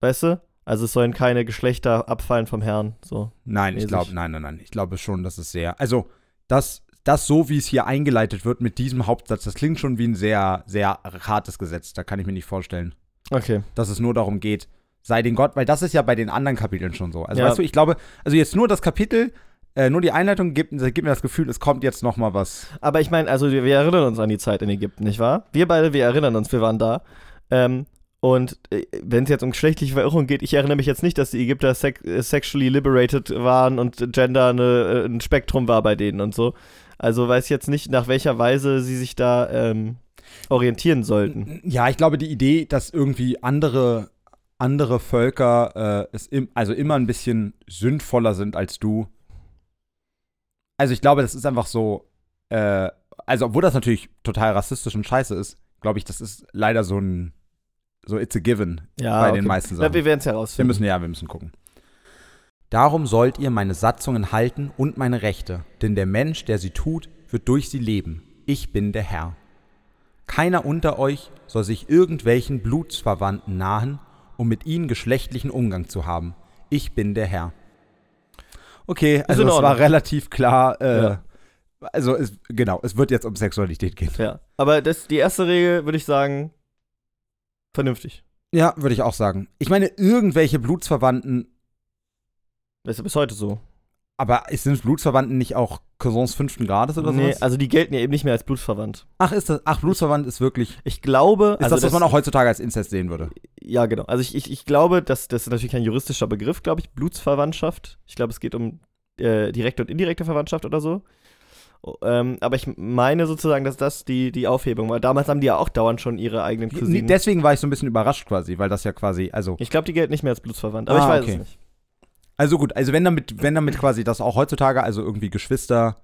weißt du? Also es sollen keine Geschlechter abfallen vom Herrn. So. Nein, ich Mäßig. glaube, nein, nein, nein. Ich glaube schon, dass es sehr. Also, das, das so, wie es hier eingeleitet wird mit diesem Hauptsatz, das klingt schon wie ein sehr, sehr hartes Gesetz. Da kann ich mir nicht vorstellen, Okay. dass es nur darum geht, sei den Gott, weil das ist ja bei den anderen Kapiteln schon so. Also, Ja. weißt du, ich glaube, also jetzt nur das Kapitel, äh, nur die Einleitung gibt, gibt mir das Gefühl, es kommt jetzt noch mal was. Aber ich meine, also wir, wir erinnern uns an die Zeit in Ägypten, nicht wahr? Wir beide, wir erinnern uns, wir waren da. Ähm, und äh, wenn es jetzt um geschlechtliche Verirrung geht, ich erinnere mich jetzt nicht, dass die Ägypter sec äh, sexually liberated waren und Gender eine, äh, ein Spektrum war bei denen und so. Also weiß ich jetzt nicht, nach welcher Weise sie sich da ähm, orientieren sollten. Ja, ich glaube, die Idee, dass irgendwie andere, andere Völker äh, es im, also immer ein bisschen sündvoller sind als du. Also ich glaube, das ist einfach so, äh, also obwohl das natürlich total rassistisch und scheiße ist, glaube ich, das ist leider so ein, so it's a given Ja, bei okay. den meisten Na, Sachen. wir werden es Wir herausfinden. müssen, ja, wir müssen gucken. Darum sollt ihr meine Satzungen halten und meine Rechte, denn der Mensch, der sie tut, wird durch sie leben. Ich bin der Herr. Keiner unter euch soll sich irgendwelchen Blutsverwandten nahen, um mit ihnen geschlechtlichen Umgang zu haben. Ich bin der Herr. Okay, also es war relativ klar. Äh, Ja. Also es, genau, es wird jetzt um Sexualität gehen. Ja. Aber das, die erste Regel würde ich sagen, vernünftig. Ja, würde ich auch sagen. Ich meine, irgendwelche Blutsverwandten, Das ist ja bis heute so. aber sind Blutsverwandten nicht auch Cousins fünften Grades oder nee, sowas? also die gelten ja eben nicht mehr als blutsverwandt. Ach, ist das, ach, Blutsverwandt ist wirklich, Ich glaube, ist also das, was man auch heutzutage als Inzest sehen würde? Ja, genau. Also ich, ich, ich glaube, dass das ist natürlich kein juristischer Begriff, glaube ich, Blutsverwandtschaft. Ich glaube, es geht um äh, direkte und indirekte Verwandtschaft oder so. Oh, ähm, aber ich meine sozusagen, dass das die, die Aufhebung war. Damals haben die ja auch dauernd schon ihre eigenen Cousinen. Deswegen war ich so ein bisschen überrascht quasi, weil das ja quasi, also, ich glaube, die gelten nicht mehr als blutsverwandt, aber Ah, ich weiß okay. es nicht. also gut, also wenn damit, wenn damit quasi das auch heutzutage, also irgendwie Geschwister,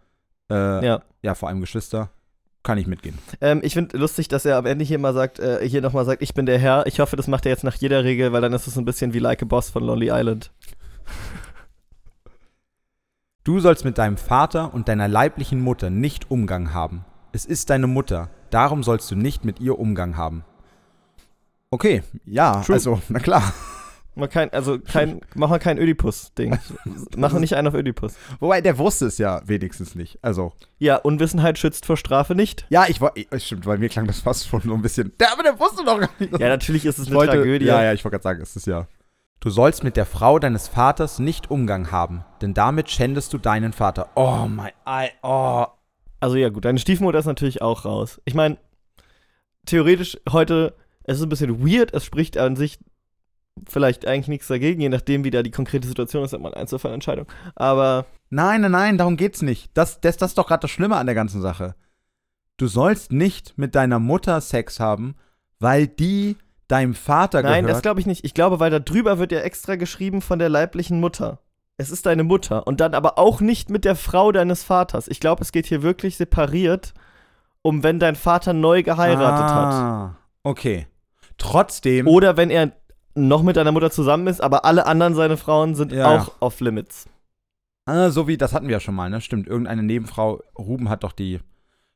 äh, ja. Ja. vor allem Geschwister, kann ich mitgehen. Ähm, ich finde lustig, dass er am Ende hier mal sagt, äh, hier nochmal sagt, ich bin der Herr. Ich hoffe, das macht er jetzt nach jeder Regel, weil dann ist es ein bisschen wie Like a Boss von Lonely Island. Du sollst mit deinem Vater und deiner leiblichen Mutter nicht Umgang haben. Es ist deine Mutter, darum sollst du nicht mit ihr Umgang haben. Okay, ja, True. also, na klar. Mal kein, also kein, mach mal kein Ödipus-Ding. Mach nicht einen auf Ödipus. Wobei, der wusste es ja wenigstens nicht. Also, Ja, Unwissenheit schützt vor Strafe nicht. ja, ich war, stimmt, weil mir klang das fast schon so ein bisschen, der, aber der wusste doch gar nicht. Ja, natürlich ist es eine wollte- Tragödie. Ja, ja, ich wollte gerade sagen, es ist ja. Du sollst mit der Frau deines Vaters nicht Umgang haben, denn damit schändest du deinen Vater. Oh mein, Ei, oh. Also ja gut, deine Stiefmutter ist natürlich auch raus. Ich meine, theoretisch heute, es ist ein bisschen weird, es spricht an sich vielleicht eigentlich nichts dagegen, je nachdem, wie da die konkrete Situation ist, hat man eine Einzelfallentscheidung. Aber Nein, nein, nein, darum geht's nicht. Das, das, das ist doch gerade das Schlimme an der ganzen Sache. Du sollst nicht mit deiner Mutter Sex haben, weil die deinem Vater nein, das gehört. glaube ich nicht. Ich glaube, weil da drüber wird ja extra geschrieben von der leiblichen Mutter. Es ist deine Mutter. Und dann aber auch nicht mit der Frau deines Vaters. Ich glaube, es geht hier wirklich separiert, um wenn dein Vater neu geheiratet hat. ah, Okay. Trotzdem. Oder wenn er noch mit deiner Mutter zusammen ist, aber alle anderen seine Frauen sind Ja. auch off limits. Ah, so wie, das hatten wir ja schon mal, ne? Stimmt, irgendeine Nebenfrau, Ruben hat doch die.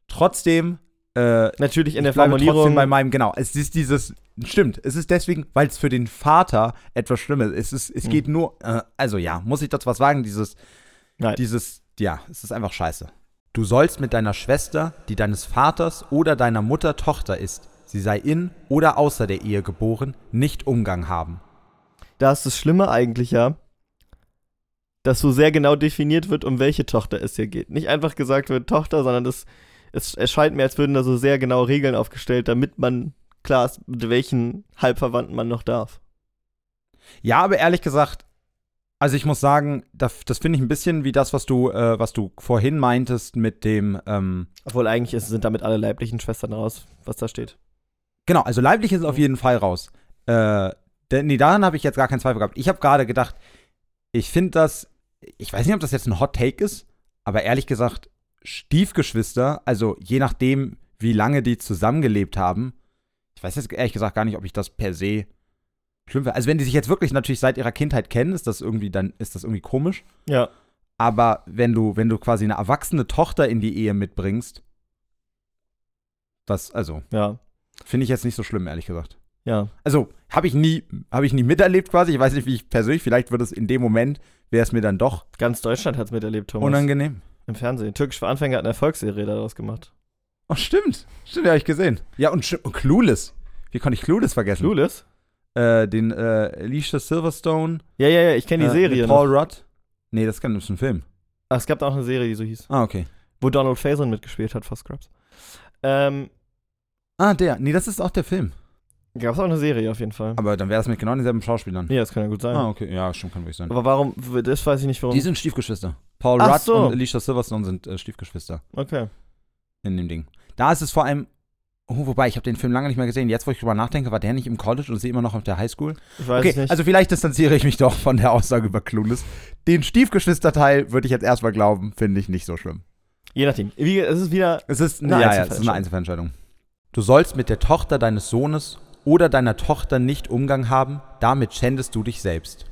Trotzdem, äh, Natürlich in der Formulierung. bei meinem, genau, es ist dieses, stimmt, es ist deswegen, weil es für den Vater etwas Schlimmes ist. Es, ist, es Hm. geht nur, äh, also ja, muss ich dazu was sagen, dieses, Nein. dieses, ja, es ist einfach scheiße. Du sollst mit deiner Schwester, die deines Vaters oder deiner Mutter Tochter ist, sie sei in oder außer der Ehe geboren, nicht Umgang haben. da ist das Schlimme eigentlich ja, dass so sehr genau definiert wird, um welche Tochter es hier geht. Nicht einfach gesagt wird Tochter, sondern das, es erscheint mir, als würden da so sehr genau Regeln aufgestellt, damit man klar ist, mit welchen Halbverwandten man noch darf. Ja, aber ehrlich gesagt, also ich muss sagen, das, das finde ich ein bisschen wie das, was du, äh, was du vorhin meintest mit dem, ähm, Obwohl eigentlich ist, sind damit alle leiblichen Schwestern raus, was da steht. genau, also leiblich ist auf jeden Fall raus. Äh, denn, nee, daran habe ich jetzt gar keinen Zweifel gehabt. Ich habe gerade gedacht, ich finde das, ich weiß nicht, ob das jetzt ein Hot Take ist, aber ehrlich gesagt, Stiefgeschwister, also je nachdem, wie lange die zusammengelebt haben, ich weiß jetzt ehrlich gesagt gar nicht, ob ich das per se schlimm finde. Also wenn die sich jetzt wirklich natürlich seit ihrer Kindheit kennen, ist das irgendwie, dann ist das irgendwie komisch. Ja. Aber wenn du, wenn du quasi eine erwachsene Tochter in die Ehe mitbringst, das, also, Ja. finde ich jetzt nicht so schlimm, ehrlich gesagt. Ja. Also, habe ich nie, habe ich nie miterlebt quasi. Ich weiß nicht, wie ich persönlich, vielleicht wird es in dem Moment, wäre es mir dann doch Ganz Deutschland hat es miterlebt, Thomas. unangenehm. Im Fernsehen. Türkisch für Anfänger hat eine Erfolgsserie daraus gemacht. Oh, stimmt. Stimmt, ja, habe ich gesehen. Ja, und, und Clueless. Wie konnte ich Clueless vergessen? Clueless? Äh, den äh, Alicia Silverstone. Ja, ja, ja, ich kenne die äh, Serie. mit noch. Paul Rudd. Nee, das kann- ist ein Film. Ach, es gab da auch eine Serie, die so hieß. Ah, okay. Wo Donald Faison mitgespielt hat vor Scrubs. Ähm, Ah, der. Nee, das ist auch der Film. gab es auch eine Serie auf jeden Fall. Aber dann wäre das mit genau denselben Schauspielern. Ja, das kann ja gut sein. Ah, okay. Ja, stimmt, kann wirklich sein. Aber warum, das weiß ich nicht, warum. Die sind Stiefgeschwister. Paul Ach Rudd so. und Alicia Silverstone sind äh, Stiefgeschwister Okay. in dem Ding. Da ist es vor allem. Oh, wobei, ich habe den Film lange nicht mehr gesehen. Jetzt, wo ich drüber nachdenke, war der nicht im College und sie immer noch auf der Highschool? Ich weiß Okay, es nicht. also vielleicht distanziere ich mich doch von der Aussage über Clueless. Den Stiefgeschwisterteil würde ich jetzt erstmal glauben, finde ich nicht so schlimm. Je nachdem. Wie, es ist wieder. Es ist Eine eine, ja, ja, es ist eine. Einzelfallentscheidung. Du sollst mit der Tochter deines Sohnes oder deiner Tochter nicht Umgang haben, damit schändest du dich selbst.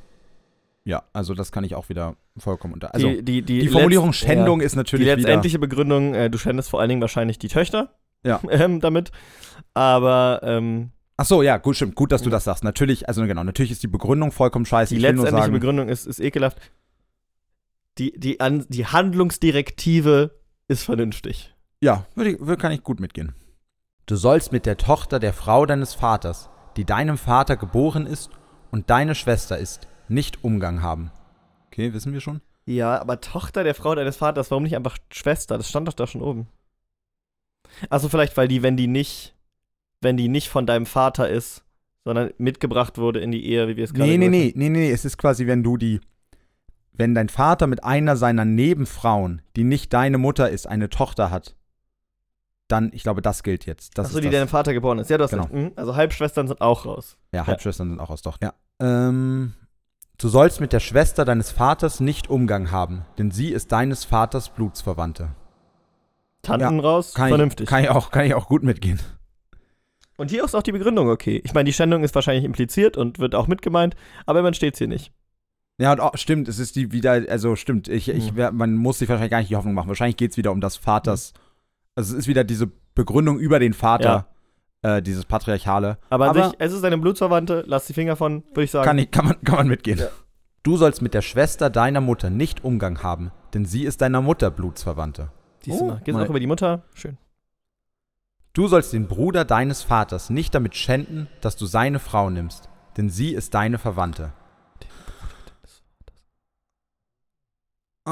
Ja, also das kann ich auch wieder vollkommen unter. Also die, die, die, die Formulierung letzt- Schändung ja. ist Die natürlich wieder. letztendliche Begründung, äh, du schändest vor allen Dingen wahrscheinlich die Töchter. Ja. Ähm, damit. Aber ähm, Ach so, ja, gut, stimmt. Gut, dass du das sagst. Natürlich, also genau, natürlich ist die Begründung vollkommen scheiße. die ich will nur letztendliche sagen, Begründung ist, ist ekelhaft. die, die, an, die Handlungsdirektive ist vernünftig. Ja, würde, ich- würde, kann ich gut mitgehen. Du sollst mit der Tochter der Frau deines Vaters, die deinem Vater geboren ist und deine Schwester ist, nicht Umgang haben. Okay, wissen wir schon? Ja, aber Tochter der Frau deines Vaters, warum nicht einfach Schwester? Das stand doch da schon oben. Also vielleicht, weil die, wenn die nicht, wenn die nicht von deinem Vater ist, sondern mitgebracht wurde in die Ehe, wie wir es gerade Nee, nee, nee, nee, nee, nee, es ist quasi, wenn du die, wenn dein Vater mit einer seiner Nebenfrauen, die nicht deine Mutter ist, eine Tochter hat, dann, ich glaube, das gilt jetzt. Das Achso, die das. deinem Vater geboren ist. Ja, du hast Genau. recht. Mhm. Also Halbschwestern sind auch raus. Ja, Halbschwestern sind auch aus Tochter. Ja. Ähm, du sollst mit der Schwester deines Vaters nicht Umgang haben, denn sie ist deines Vaters Blutsverwandte. Tanten raus, Kann vernünftig. Ich, kann, ich auch, kann ich auch gut mitgehen. Und hier ist auch die Begründung okay. Ich meine, die Schändung ist wahrscheinlich impliziert und wird auch mitgemeint, aber man steht hier nicht. Ja, und auch, stimmt, es ist die wieder, also stimmt, ich, ich, Mhm. wär- man muss sich wahrscheinlich gar nicht die Hoffnung machen. Wahrscheinlich geht es wieder um das Vaters. Also es ist wieder diese Begründung über den Vater, äh, dieses Patriarchale. Aber an Aber- sich, es ist eine Blutsverwandte, lass die Finger von, würde ich sagen. Kann, ich, kann, man, kann man mitgehen. Ja. Du sollst mit der Schwester deiner Mutter nicht Umgang haben, denn sie ist deiner Mutter Blutsverwandte. Siehst du Oh, mal. Geht's auch über die Mutter? Schön. Du sollst den Bruder deines Vaters nicht damit schänden, dass du seine Frau nimmst, denn sie ist deine Verwandte.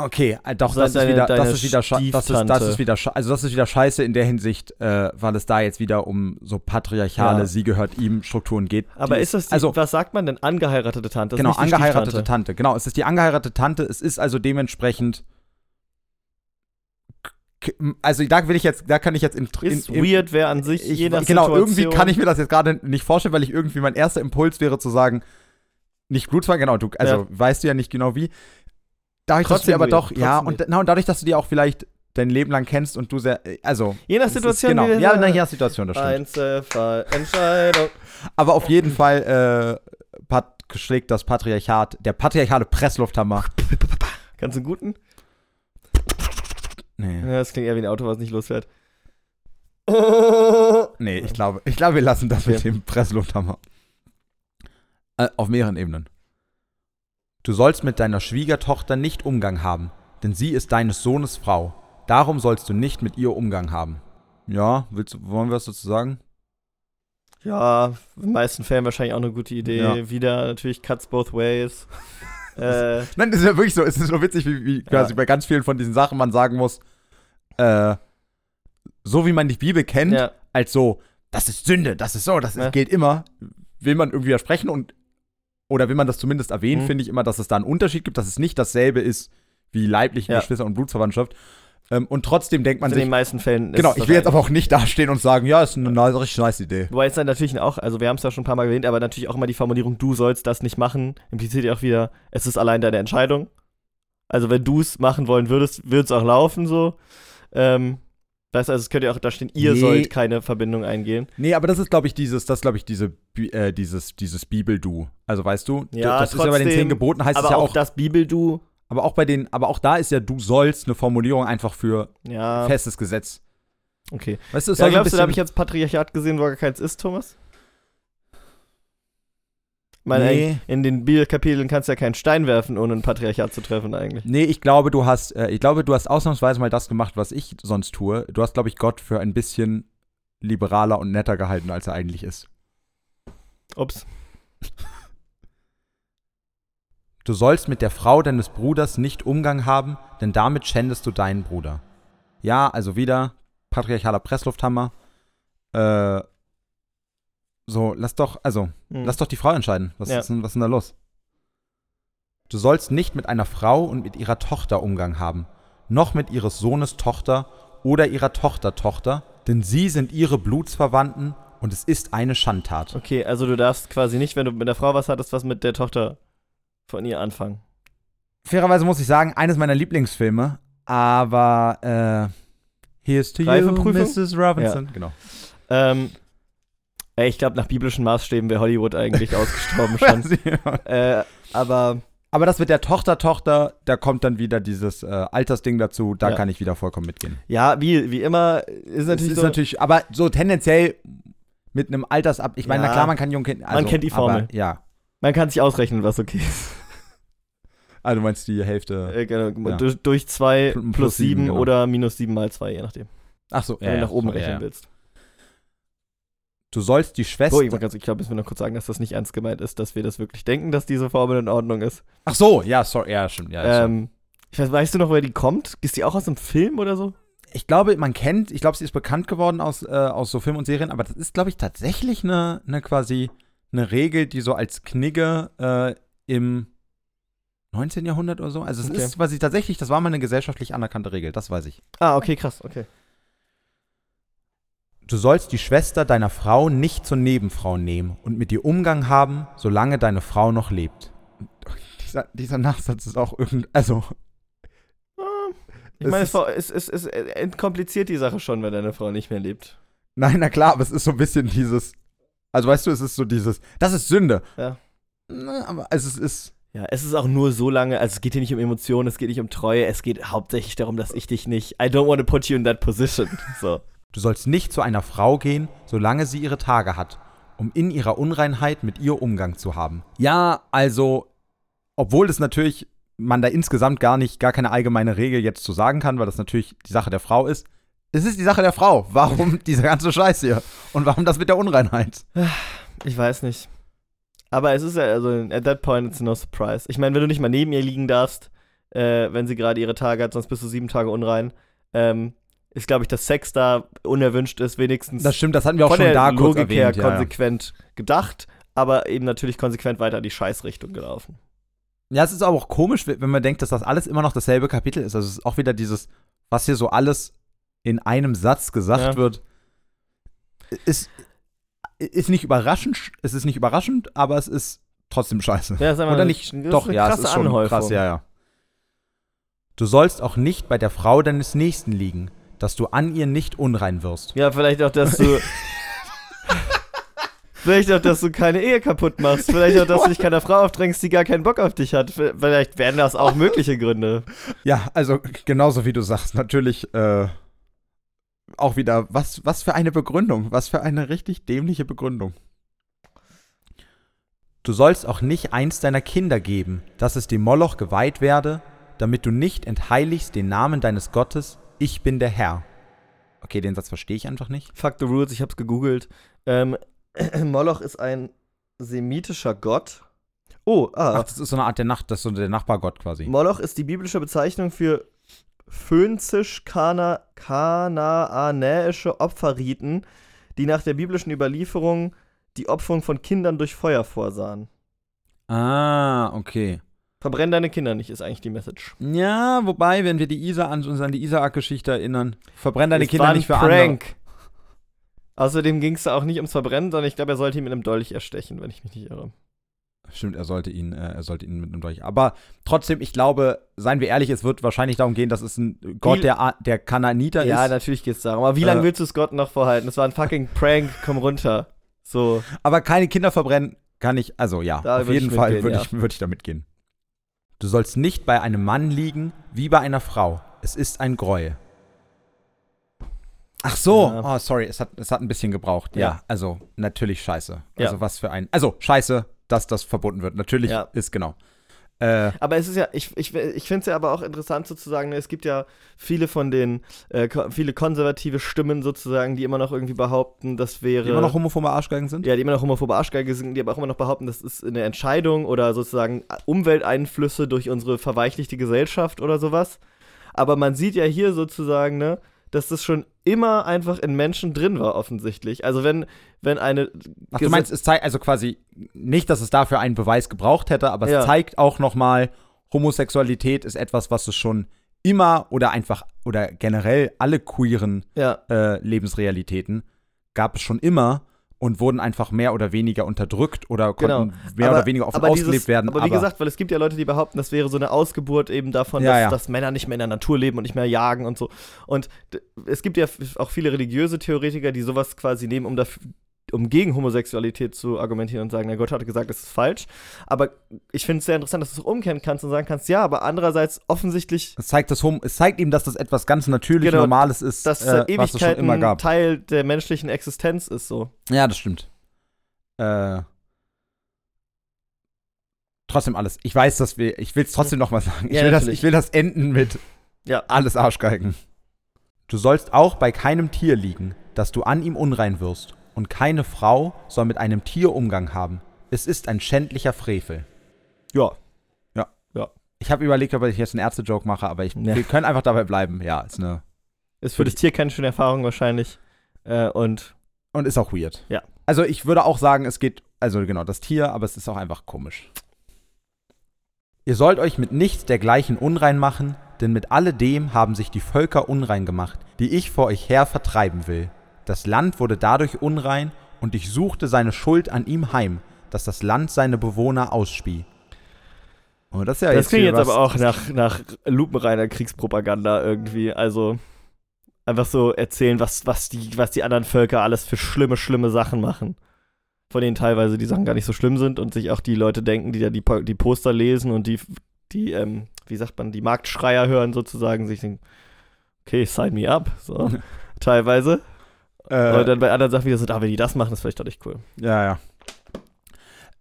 Okay, äh, doch, Sei das ist wieder, das ist wieder, das ist, das ist wieder, also das ist wieder scheiße in der Hinsicht, äh, weil es da jetzt wieder um so patriarchale, Ja. sie gehört ihm Strukturen geht. Aber ist das die, also was sagt man denn? Angeheiratete Tante? Das genau angeheiratete. Tante. Genau, es ist die angeheiratete Tante. Es ist also dementsprechend, also da will ich jetzt, da kann ich jetzt im, Ist im, weird, wer an sich ich, je nach genau, Situation, irgendwie kann ich mir das jetzt gerade nicht vorstellen, weil ich irgendwie mein erster Impuls wäre zu sagen, nicht Blutsverwandte, genau, du, also Ja. weißt du ja nicht genau wie. Dadurch, dass du aber doch, ja, und, na, und dadurch, dass du dir auch vielleicht dein Leben lang kennst und du sehr, äh, also. Je nach es ist- Situation, genau, ja, na, je nach Situation, das stimmt. Einzelfallentscheidung. Aber auf jeden Fall äh, pat schlägt das Patriarchat, der patriarchale Presslufthammer. Kannst du einen guten? Nee. Ja, das klingt eher wie ein Auto, was nicht losfährt. Nee, ich glaube, ich glaube, wir lassen das mit Okay. dem Presslufthammer. Äh, auf mehreren Ebenen. Du sollst mit deiner Schwiegertochter nicht Umgang haben, denn sie ist deines Sohnes Frau. Darum sollst du nicht mit ihr Umgang haben. Ja, willst, du- wollen wir was dazu sagen? Ja, in den meisten Fällen wahrscheinlich auch eine gute Idee. Ja. Wieder natürlich Cuts both ways. äh, Nein, das ist ja wirklich so. Es ist so witzig, wie, wie quasi Ja. bei ganz vielen von diesen Sachen man sagen muss, äh, so wie man die Bibel kennt, ja, als so, das ist Sünde, das ist so, das ist, Ja. gilt immer, will man irgendwie widersprechen und oder will man das zumindest erwähnen, Mhm. finde ich immer, dass es da einen Unterschied gibt, dass es nicht dasselbe ist wie leibliche Ja. Geschwister und Blutsverwandtschaft. Ähm, und trotzdem denkt man in sich, den meisten Fällen. ist genau, ich will jetzt wahrscheinlich- aber auch nicht dastehen und sagen, ja, ist eine nice, richtig nice Idee. Wobei jetzt dann natürlich auch, also wir haben es ja schon ein paar Mal erwähnt, aber natürlich auch immer die Formulierung, du sollst das nicht machen, impliziert ja auch wieder, es ist allein deine Entscheidung. Also wenn du es machen wollen würdest, würde es auch laufen so. Ähm, weißt du, also es könnte ja auch da stehen, ihr Nee. sollt keine Verbindung eingehen. Nee, aber das ist, glaube ich, dieses, das glaube ich, diese, äh, dieses, dieses Bibel-Du. Also weißt du, Ja, das ist ja bei den trotzdem, zehn Geboten heißt aber es ja auch, das Bibel-Du, aber auch bei den, aber auch da ist ja du sollst eine Formulierung einfach für ja, festes Gesetz. okay. Weißt du, es Ja, glaubst du, da habe ich jetzt Patriarchat gesehen, wo gar keins ist, Thomas? Meine, Nee. in den Bibelkapiteln kannst du ja keinen Stein werfen, ohne ein Patriarchat zu treffen eigentlich. Nee, ich glaube, du hast, äh, ich glaube, du hast ausnahmsweise mal das gemacht, was ich sonst tue. Du hast, glaube ich, Gott für ein bisschen liberaler und netter gehalten, als er eigentlich ist. Ups. Du sollst mit der Frau deines Bruders nicht Umgang haben, denn damit schändest du deinen Bruder. Ja, also wieder patriarchaler Presslufthammer. Äh, so, lass doch, also, Hm. lass doch die Frau entscheiden. Was, Ja. ist, denn, was ist denn da los? Du sollst nicht mit einer Frau und mit ihrer Tochter Umgang haben, noch mit ihres Sohnes Tochter oder ihrer Tochter Tochter, denn sie sind ihre Blutsverwandten und es ist eine Schandtat. Okay, also du darfst quasi nicht, wenn du mit der Frau was hattest, was mit der Tochter von ihr anfangen. fairerweise muss ich sagen, eines meiner Lieblingsfilme, aber äh, Here's to you? Mrs. Robinson. Genau. Ähm, ich glaube, nach biblischen Maßstäben wäre Hollywood eigentlich ausgestorben schon. äh, aber aber das mit der Tochter, Tochter, da kommt dann wieder dieses äh, Altersding dazu, da Ja. kann ich wieder vollkommen mitgehen. ja, wie, wie immer, ist Es natürlich ist so, natürlich, aber so tendenziell mit einem Altersab, ich meine, Ja. na klar, man kann Jungkind, also, kennt die Formel. Aber, ja. man kann sich ausrechnen, was okay ist. Ah, du meinst die Hälfte. Äh, genau, Ja. durch, durch 2 Plus plus sieben, 7 genau. oder minus 7 mal 2, je nachdem. Ach so, Wenn du nach oben rechnen willst. Du sollst die Schwester. So, ich, ich glaube, müssen wir noch kurz sagen, dass das nicht ernst gemeint ist, dass wir das wirklich denken, dass diese Formel in Ordnung ist. Ach so, ja, sorry, ja, stimmt. Ja, ähm, ich weiß, weißt du noch, woher die kommt? Ist die auch aus einem Film oder so? ich glaube, man kennt, ich glaube, sie ist bekannt geworden aus, äh, aus so Filmen und Serien, aber das ist, glaube ich, tatsächlich eine, eine quasi eine Regel, die so als Knigge äh, im 19. Jahrhundert oder so. Also es Okay. ist quasi tatsächlich, das war mal eine gesellschaftlich anerkannte Regel, das weiß ich. Ah, okay, krass, okay. Du sollst die Schwester deiner Frau nicht zur Nebenfrau nehmen und mit ihr Umgang haben, solange deine Frau noch lebt. Dieser, dieser Nachsatz ist auch irgend, also Ich Es meine, ist- es, es, es, es entkompliziert die Sache schon, wenn deine Frau nicht mehr lebt. Nein, na klar, aber es ist so ein bisschen dieses. Also weißt du, es ist so dieses. Das ist Sünde. Ja. Na, aber also es ist. Ja, es ist auch nur so lange, also es geht hier nicht um Emotionen, es geht nicht um Treue, es geht hauptsächlich darum, dass ich dich nicht, I don't want to put you in that position. So. Du sollst nicht zu einer Frau gehen, solange sie ihre Tage hat, um in ihrer Unreinheit mit ihr Umgang zu haben. Ja, also, obwohl das natürlich man da insgesamt gar nicht, gar keine allgemeine Regel jetzt zu sagen kann, weil das natürlich die Sache der Frau ist. Es ist die Sache der Frau. Warum dieser ganze Scheiß hier? Und warum das mit der Unreinheit? Ich weiß nicht. Aber es ist ja, also, at that point, it's no surprise. Ich meine, wenn du nicht mal neben ihr liegen darfst, äh, wenn sie gerade ihre Tage hat, sonst bist du sieben Tage unrein, ähm, ist, glaube ich, dass Sex da unerwünscht ist, wenigstens Das stimmt, das hatten wir auch von schon der da kurz Logik her erwähnt. Ja, ja. konsequent gedacht, aber eben natürlich konsequent weiter in die Scheißrichtung gelaufen. Ja, es ist aber auch komisch, wenn man denkt, dass das alles immer noch dasselbe Kapitel ist. Also es ist auch wieder dieses, was hier so alles in einem Satz gesagt Ja. wird, ist, ist nicht überraschend, es ist nicht überraschend, aber es ist trotzdem scheiße. Ja, Oder nicht, doch, ja, es ist schon Anhäufung. krass, ja, ja. Du sollst auch nicht bei der Frau deines Nächsten liegen, dass du an ihr nicht unrein wirst. Ja, vielleicht auch, dass du. vielleicht auch, dass du keine Ehe kaputt machst. Vielleicht auch, dass du dich keiner Frau aufdrängst, die gar keinen Bock auf dich hat. Vielleicht wären das auch mögliche Gründe. Ja, also genauso wie du sagst, natürlich äh, auch wieder, was, was für eine Begründung, was für eine richtig dämliche Begründung. Du sollst auch nicht eins deiner Kinder geben, dass es dem Moloch geweiht werde, damit du nicht entheiligst den Namen deines Gottes, ich bin der Herr. Okay, den Satz verstehe ich einfach nicht. Fuck the rules, ich hab's gegoogelt. Ähm, Moloch ist ein semitischer Gott. Oh, Ach, ah. das ist so eine Art der Nacht, das ist so der Nachbargott quasi. Moloch ist die biblische Bezeichnung für phönzisch-kanaanäische Opferriten, die nach der biblischen Überlieferung die Opferung von Kindern durch Feuer vorsahen. Ah, okay. Verbrenn deine Kinder nicht, ist eigentlich die Message. Ja, wobei, wenn wir die Isa an uns an die Isaak-Geschichte erinnern, verbrenn deine Es Kinder nicht für andere. Prank. Außerdem ging es da auch nicht ums Verbrennen, sondern ich glaube, er sollte ihn mit einem Dolch erstechen, wenn ich mich nicht irre. Stimmt, er sollte ihn, äh, er sollte ihn mit einem Dolch. Aber trotzdem, ich glaube, seien wir ehrlich, es wird wahrscheinlich darum gehen, dass es ein Gott der, der Kanaaniter Ja, ist. natürlich geht es darum. Aber wie lange Äh. willst du es Gott noch vorhalten? Das war ein fucking Prank, komm runter. So. Aber keine Kinder verbrennen kann ich, also ja, Da auf jeden Fall würde ja. ich, würd ich da mitgehen. Du sollst nicht bei einem Mann liegen, wie bei einer Frau. Es ist ein Gräuel. Ach so, Ja. oh, sorry, es hat, es hat ein bisschen gebraucht. Ja, Ja. also natürlich scheiße. Ja. Also was für ein, also scheiße, dass das verboten wird. Natürlich Ja. ist genau. Äh, Aber es ist ja, ich, ich, ich finde es ja aber auch interessant sozusagen, es gibt ja viele von den, äh, ko- viele konservative Stimmen sozusagen, die immer noch irgendwie behaupten, das wäre. die immer noch homophobe Arschgeigen sind? ja, die immer noch homophobe Arschgeige sind, die aber auch immer noch behaupten, das ist eine Entscheidung oder sozusagen Umwelteinflüsse durch unsere verweichlichte Gesellschaft oder sowas. Aber man sieht ja hier sozusagen, ne, dass das schon immer einfach in Menschen drin war, offensichtlich. Also wenn, wenn eine. Ach, du meinst, es zeigt also quasi nicht, dass es dafür einen Beweis gebraucht hätte, aber es Ja. zeigt auch nochmal, Homosexualität ist etwas, was es schon immer oder einfach oder generell alle queeren ja, äh, Lebensrealitäten gab es schon immer und wurden einfach mehr oder weniger unterdrückt oder konnten mehr Aber- oder weniger offen aber ausgelebt dieses, werden. Aber wie gesagt, weil es gibt ja Leute, die behaupten, das wäre so eine Ausgeburt eben davon, Ja, dass, ja. dass Männer nicht mehr in der Natur leben und nicht mehr jagen und so. Und es gibt ja auch viele religiöse Theoretiker, die sowas quasi nehmen, um dafür um gegen Homosexualität zu argumentieren und sagen, na Gott hat gesagt, das ist falsch. Aber ich finde es sehr interessant, dass du es auch umkehren kannst und sagen kannst, ja, aber andererseits offensichtlich, es zeigt, das Hom es zeigt ihm, dass das etwas ganz natürlich Genau, Normales ist, dass äh, was es schon immer gab. Teil der menschlichen Existenz ist so. Ja, das stimmt. Äh, trotzdem alles. Ich weiß, dass wir, ich will es trotzdem nochmal sagen. Ich, Ja, will das, ich will das enden mit Ja. alles Arschgeigen. Du sollst auch bei keinem Tier liegen, dass du an ihm unrein wirst. Und keine Frau soll mit einem Tier Umgang haben. Es ist ein schändlicher Frevel. Ja. Ich habe überlegt, ob ich jetzt einen Ärzte-Joke mache, aber ich, Ja. wir können einfach dabei bleiben. Ja, ist eine. Ist für das Tier keine schöne Erfahrung wahrscheinlich. Äh, und Und ist auch weird. Ja. Also ich würde auch sagen, es geht, also genau, das Tier, aber es ist auch einfach komisch. Ihr sollt euch mit nichts dergleichen unrein machen, denn mit alledem haben sich die Völker unrein gemacht, die ich vor euch her vertreiben will. Das Land wurde dadurch unrein, und ich suchte seine Schuld an ihm heim, dass das Land seine Bewohner ausspie. Oh, das ist ja das klingt jetzt was- aber auch nach, nach lupenreiner Kriegspropaganda irgendwie. Also einfach so erzählen, was, was, die, was die anderen Völker alles für schlimme, schlimme Sachen machen. Von denen teilweise die Sachen gar nicht so schlimm sind und sich auch die Leute denken, die da die, die Poster lesen und die, die ähm, wie sagt man, die Marktschreier hören sozusagen, sich denken, okay, sign me up. So, teilweise. Äh, und dann bei anderen Sachen wieder so, ah, wenn die das machen, ist vielleicht doch nicht cool. Ja, ja.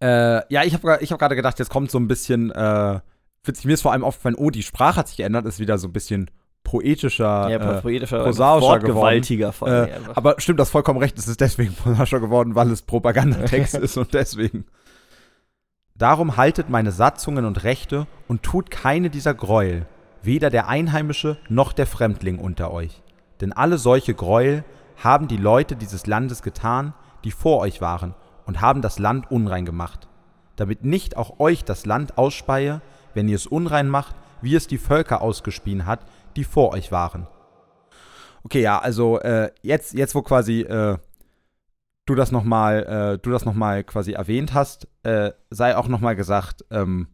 Äh, ja, ich habe ich hab gerade gedacht, jetzt kommt so ein bisschen, äh, witzig, mir ist vor allem aufgefallen, oh, die Sprache hat sich geändert, ist wieder so ein bisschen poetischer. Ja, äh, poetischer, vor allem äh, aber stimmt, das vollkommen recht, es ist deswegen prosaiischer geworden, weil es Propagandatext ist und deswegen. Darum haltet meine Satzungen und Rechte und tut keine dieser Gräuel, weder der Einheimische noch der Fremdling unter euch. Denn alle solche Gräuel haben die Leute dieses Landes getan, die vor euch waren, und haben das Land unrein gemacht, damit nicht auch euch das Land ausspeie, wenn ihr es unrein macht, wie es die Völker ausgespien hat, die vor euch waren. Okay, ja, also äh, jetzt, jetzt wo quasi äh, du das nochmal, äh, du das noch quasi erwähnt hast, äh, sei auch nochmal gesagt, ähm,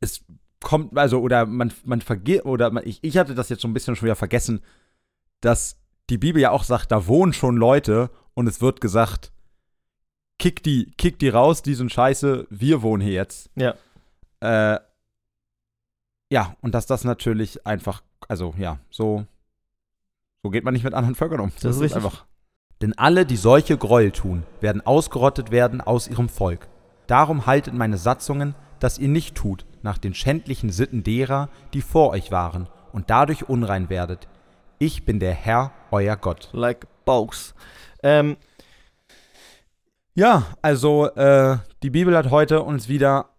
es kommt, also, oder man, man vergisst, oder man, ich, ich hatte das jetzt schon ein bisschen schon wieder vergessen, dass die Bibel ja auch sagt, da wohnen schon Leute und es wird gesagt, kick die, kick die raus, die sind scheiße, wir wohnen hier jetzt. Ja. Äh, ja, und dass das natürlich einfach, also ja, so, so geht man nicht mit anderen Völkern um. Das ist richtig. einfach. Denn alle, die solche Gräuel tun, werden ausgerottet werden aus ihrem Volk. Darum haltet meine Satzungen, dass ihr nicht tut nach den schändlichen Sitten derer, die vor euch waren, und dadurch unrein werdet. Ich bin der Herr, euer Gott. Like bows. Ähm, Ja, also äh, die Bibel hat heute uns wieder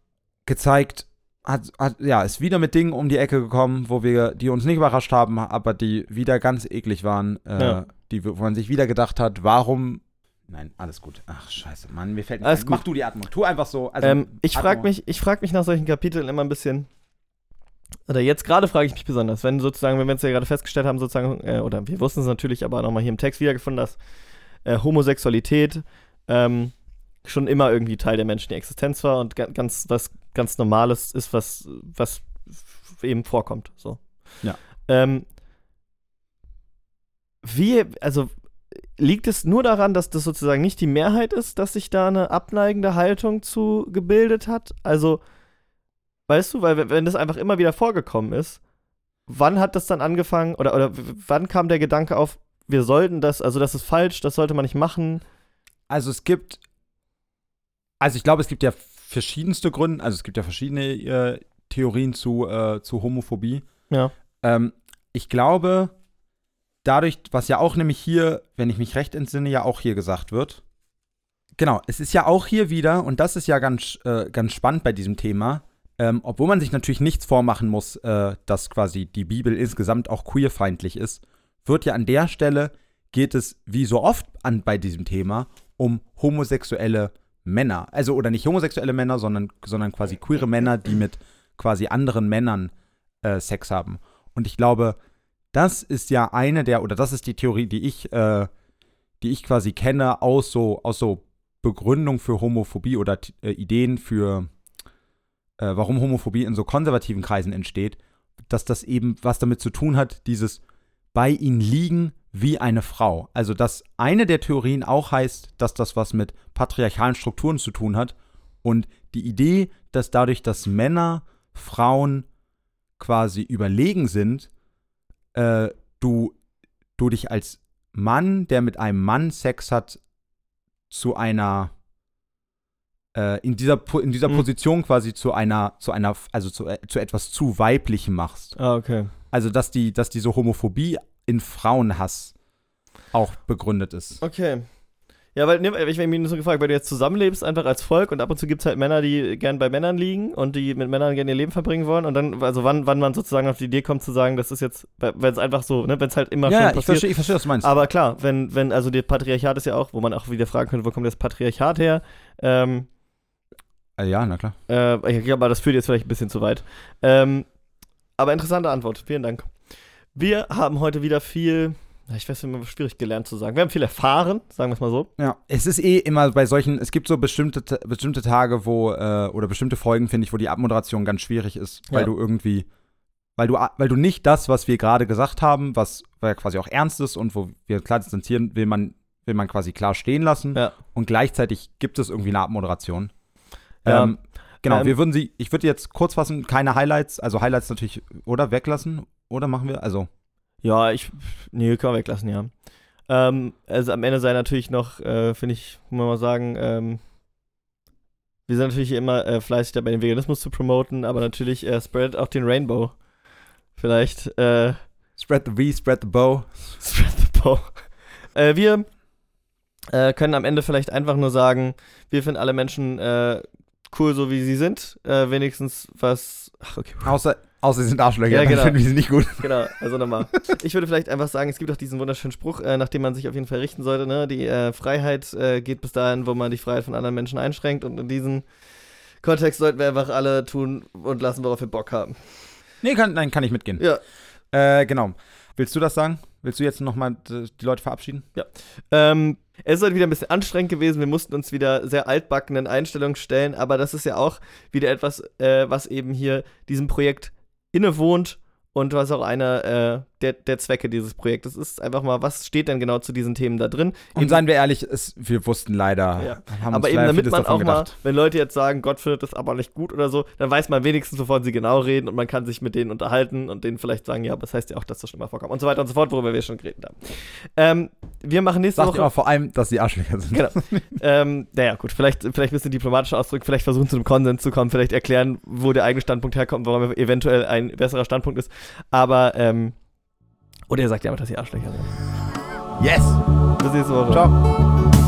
gezeigt, hat, hat, ja, ist wieder mit Dingen um die Ecke gekommen, wo wir, die uns nicht überrascht haben, aber die wieder ganz eklig waren, äh, Ja. die, wo man sich wieder gedacht hat, warum. Nein, alles gut. Ach, scheiße, Mann, mir fällt nicht Alles ein. gut. Mach du die Atmung. Tu einfach so. Also, ähm, ich frage mich, ich frag mich nach solchen Kapiteln immer ein bisschen. Oder jetzt gerade frage ich mich besonders, wenn sozusagen, wenn wir uns ja gerade festgestellt haben, sozusagen, äh, oder wir wussten es natürlich, aber nochmal hier im Text wiedergefunden, dass äh, Homosexualität ähm, schon immer irgendwie Teil der menschlichen Existenz war und ga ganz was ganz Normales ist, was, was eben vorkommt. So. Ja. Ähm, wie, also liegt es nur daran, dass das sozusagen nicht die Mehrheit ist, dass sich da eine abneigende Haltung zu gebildet hat? Also, weißt du, weil wenn- das einfach immer wieder vorgekommen ist, wann hat das dann angefangen oder, oder wann kam der Gedanke auf, wir sollten das, also das ist falsch, das sollte man nicht machen? Also es gibt, also ich glaube, es gibt ja verschiedenste Gründe, also es gibt ja verschiedene äh, Theorien zu, äh, zu Homophobie. Ja. Ähm, ich glaube, dadurch, was ja auch nämlich hier, wenn ich mich recht entsinne, ja auch hier gesagt wird. Genau, es ist ja auch hier wieder, und das ist ja ganz, äh, ganz spannend bei diesem Thema, ähm, obwohl man sich natürlich nichts vormachen muss, äh, dass quasi die Bibel insgesamt auch queerfeindlich ist, wird ja an der Stelle, geht es wie so oft an bei diesem Thema um homosexuelle Männer. Also, oder nicht homosexuelle Männer, sondern, sondern quasi queere Männer, die mit quasi anderen Männern äh, Sex haben. Und ich glaube, das ist ja eine der, oder das ist die Theorie, die ich, äh, die ich quasi kenne aus so, aus so Begründung für Homophobie oder äh, Ideen für, äh, warum Homophobie in so konservativen Kreisen entsteht, dass das eben was damit zu tun hat, dieses bei ihnen liegen wie eine Frau. Also, dass eine der Theorien auch heißt, dass das was mit patriarchalen Strukturen zu tun hat. Und die Idee, dass dadurch, dass Männer Frauen quasi überlegen sind, äh, du, du dich als Mann, der mit einem Mann Sex hat, zu einer äh, in dieser, in dieser Mhm. Position quasi zu einer, zu einer, also zu, äh, zu etwas zu Weiblichem machst. Ah, okay. Also, dass die, dass diese Homophobie in Frauenhass auch begründet ist. Okay. Ja, weil, ne, ich habe mich nur so gefragt, weil du jetzt zusammenlebst, einfach als Volk und ab und zu gibt es halt Männer, die gern bei Männern liegen und die mit Männern gerne ihr Leben verbringen wollen und dann, also wann, wann man sozusagen auf die Idee kommt zu sagen, das ist jetzt, wenn es einfach so, ne, wenn es halt immer Ja, schon ja, ich passiert. verstehe, ich verstehe, was du meinst. Aber klar, wenn, wenn, also der Patriarchat ist ja auch, wo man auch wieder fragen könnte, wo kommt das Patriarchat her? Ähm, äh, ja, na klar. äh, ich glaube, aber das führt jetzt vielleicht ein bisschen zu weit. Ähm, aber interessante Antwort, vielen Dank. Wir haben heute wieder viel, ich weiß immer, schwierig gelernt zu sagen. Wir haben viel erfahren, sagen wir es mal so. Ja, es ist eh immer bei solchen, es gibt so bestimmte, bestimmte Tage, wo, äh, oder bestimmte Folgen, finde ich, wo die Abmoderation ganz schwierig ist, weil Ja. du irgendwie, weil du, weil du nicht das, was wir gerade gesagt haben, was ja quasi auch ernst ist und wo wir klar distanzieren, will man, will man quasi klar stehen lassen Ja. und gleichzeitig gibt es irgendwie eine Abmoderation. Ja. Ähm, genau, Ähm, wir würden sie, ich würde jetzt kurz fassen, keine Highlights, also Highlights natürlich, oder weglassen, oder machen wir, also, Ja, ich. Nee, können wir weglassen, ja. Ähm, also am Ende sei natürlich noch, äh, finde ich, muss man mal sagen, ähm, wir sind natürlich immer äh, fleißig dabei, den Veganismus zu promoten, aber natürlich äh, spread auch den Rainbow. Vielleicht, äh, spread the V, spread the bow. spread the bow. Äh, wir äh, können am Ende vielleicht einfach nur sagen, wir finden alle Menschen äh, cool, so wie sie sind. Äh, wenigstens was. Ach, okay. Außer, außer sie sind Arschlöcher, Ja, dann genau. finden wir sie nicht gut. Genau, also nochmal. Ich würde vielleicht einfach sagen, es gibt auch diesen wunderschönen Spruch, äh, nach dem man sich auf jeden Fall richten sollte. Ne? Die äh, Freiheit äh, geht bis dahin, wo man die Freiheit von anderen Menschen einschränkt. Und in diesem Kontext sollten wir einfach alle tun und lassen, worauf wir Bock haben. Nee, kann, nein, kann ich mitgehen. Ja. Äh, genau. Willst du das sagen? Willst du jetzt nochmal die Leute verabschieden? Ähm, es ist heute wieder ein bisschen anstrengend gewesen. Wir mussten uns wieder sehr altbackenen Einstellungen stellen, aber das ist ja auch wieder etwas, äh, was eben hier diesem Projekt innewohnt und was auch einer äh, der, der Zwecke dieses Projektes ist. Einfach mal, was steht denn genau zu diesen Themen da drin? Und Eben- seien wir ehrlich, es, wir wussten leider, Ja. aber eben leider damit man auch mal, gedacht. wenn Leute jetzt sagen, Gott findet das aber nicht gut oder so, dann weiß man wenigstens, wovon sie genau reden und man kann sich mit denen unterhalten und denen vielleicht sagen, ja, aber das heißt ja auch, dass das schon mal vorkommt und so weiter und so fort, worüber wir schon geredet haben. Ähm, wir machen nächste Sagt Woche. immer vor allem, dass sie Arschlöcher sind. Genau. ähm, naja, gut, vielleicht, vielleicht ein bisschen diplomatischer Ausdruck, vielleicht versuchen zu einem Konsens zu kommen, vielleicht erklären, wo der eigene Standpunkt herkommt, warum er eventuell ein besserer Standpunkt ist. Aber, ähm, oder ihr sagt ja einfach, dass ihr Arschlöcher seid. Yes! Bis nächste Woche. Ciao.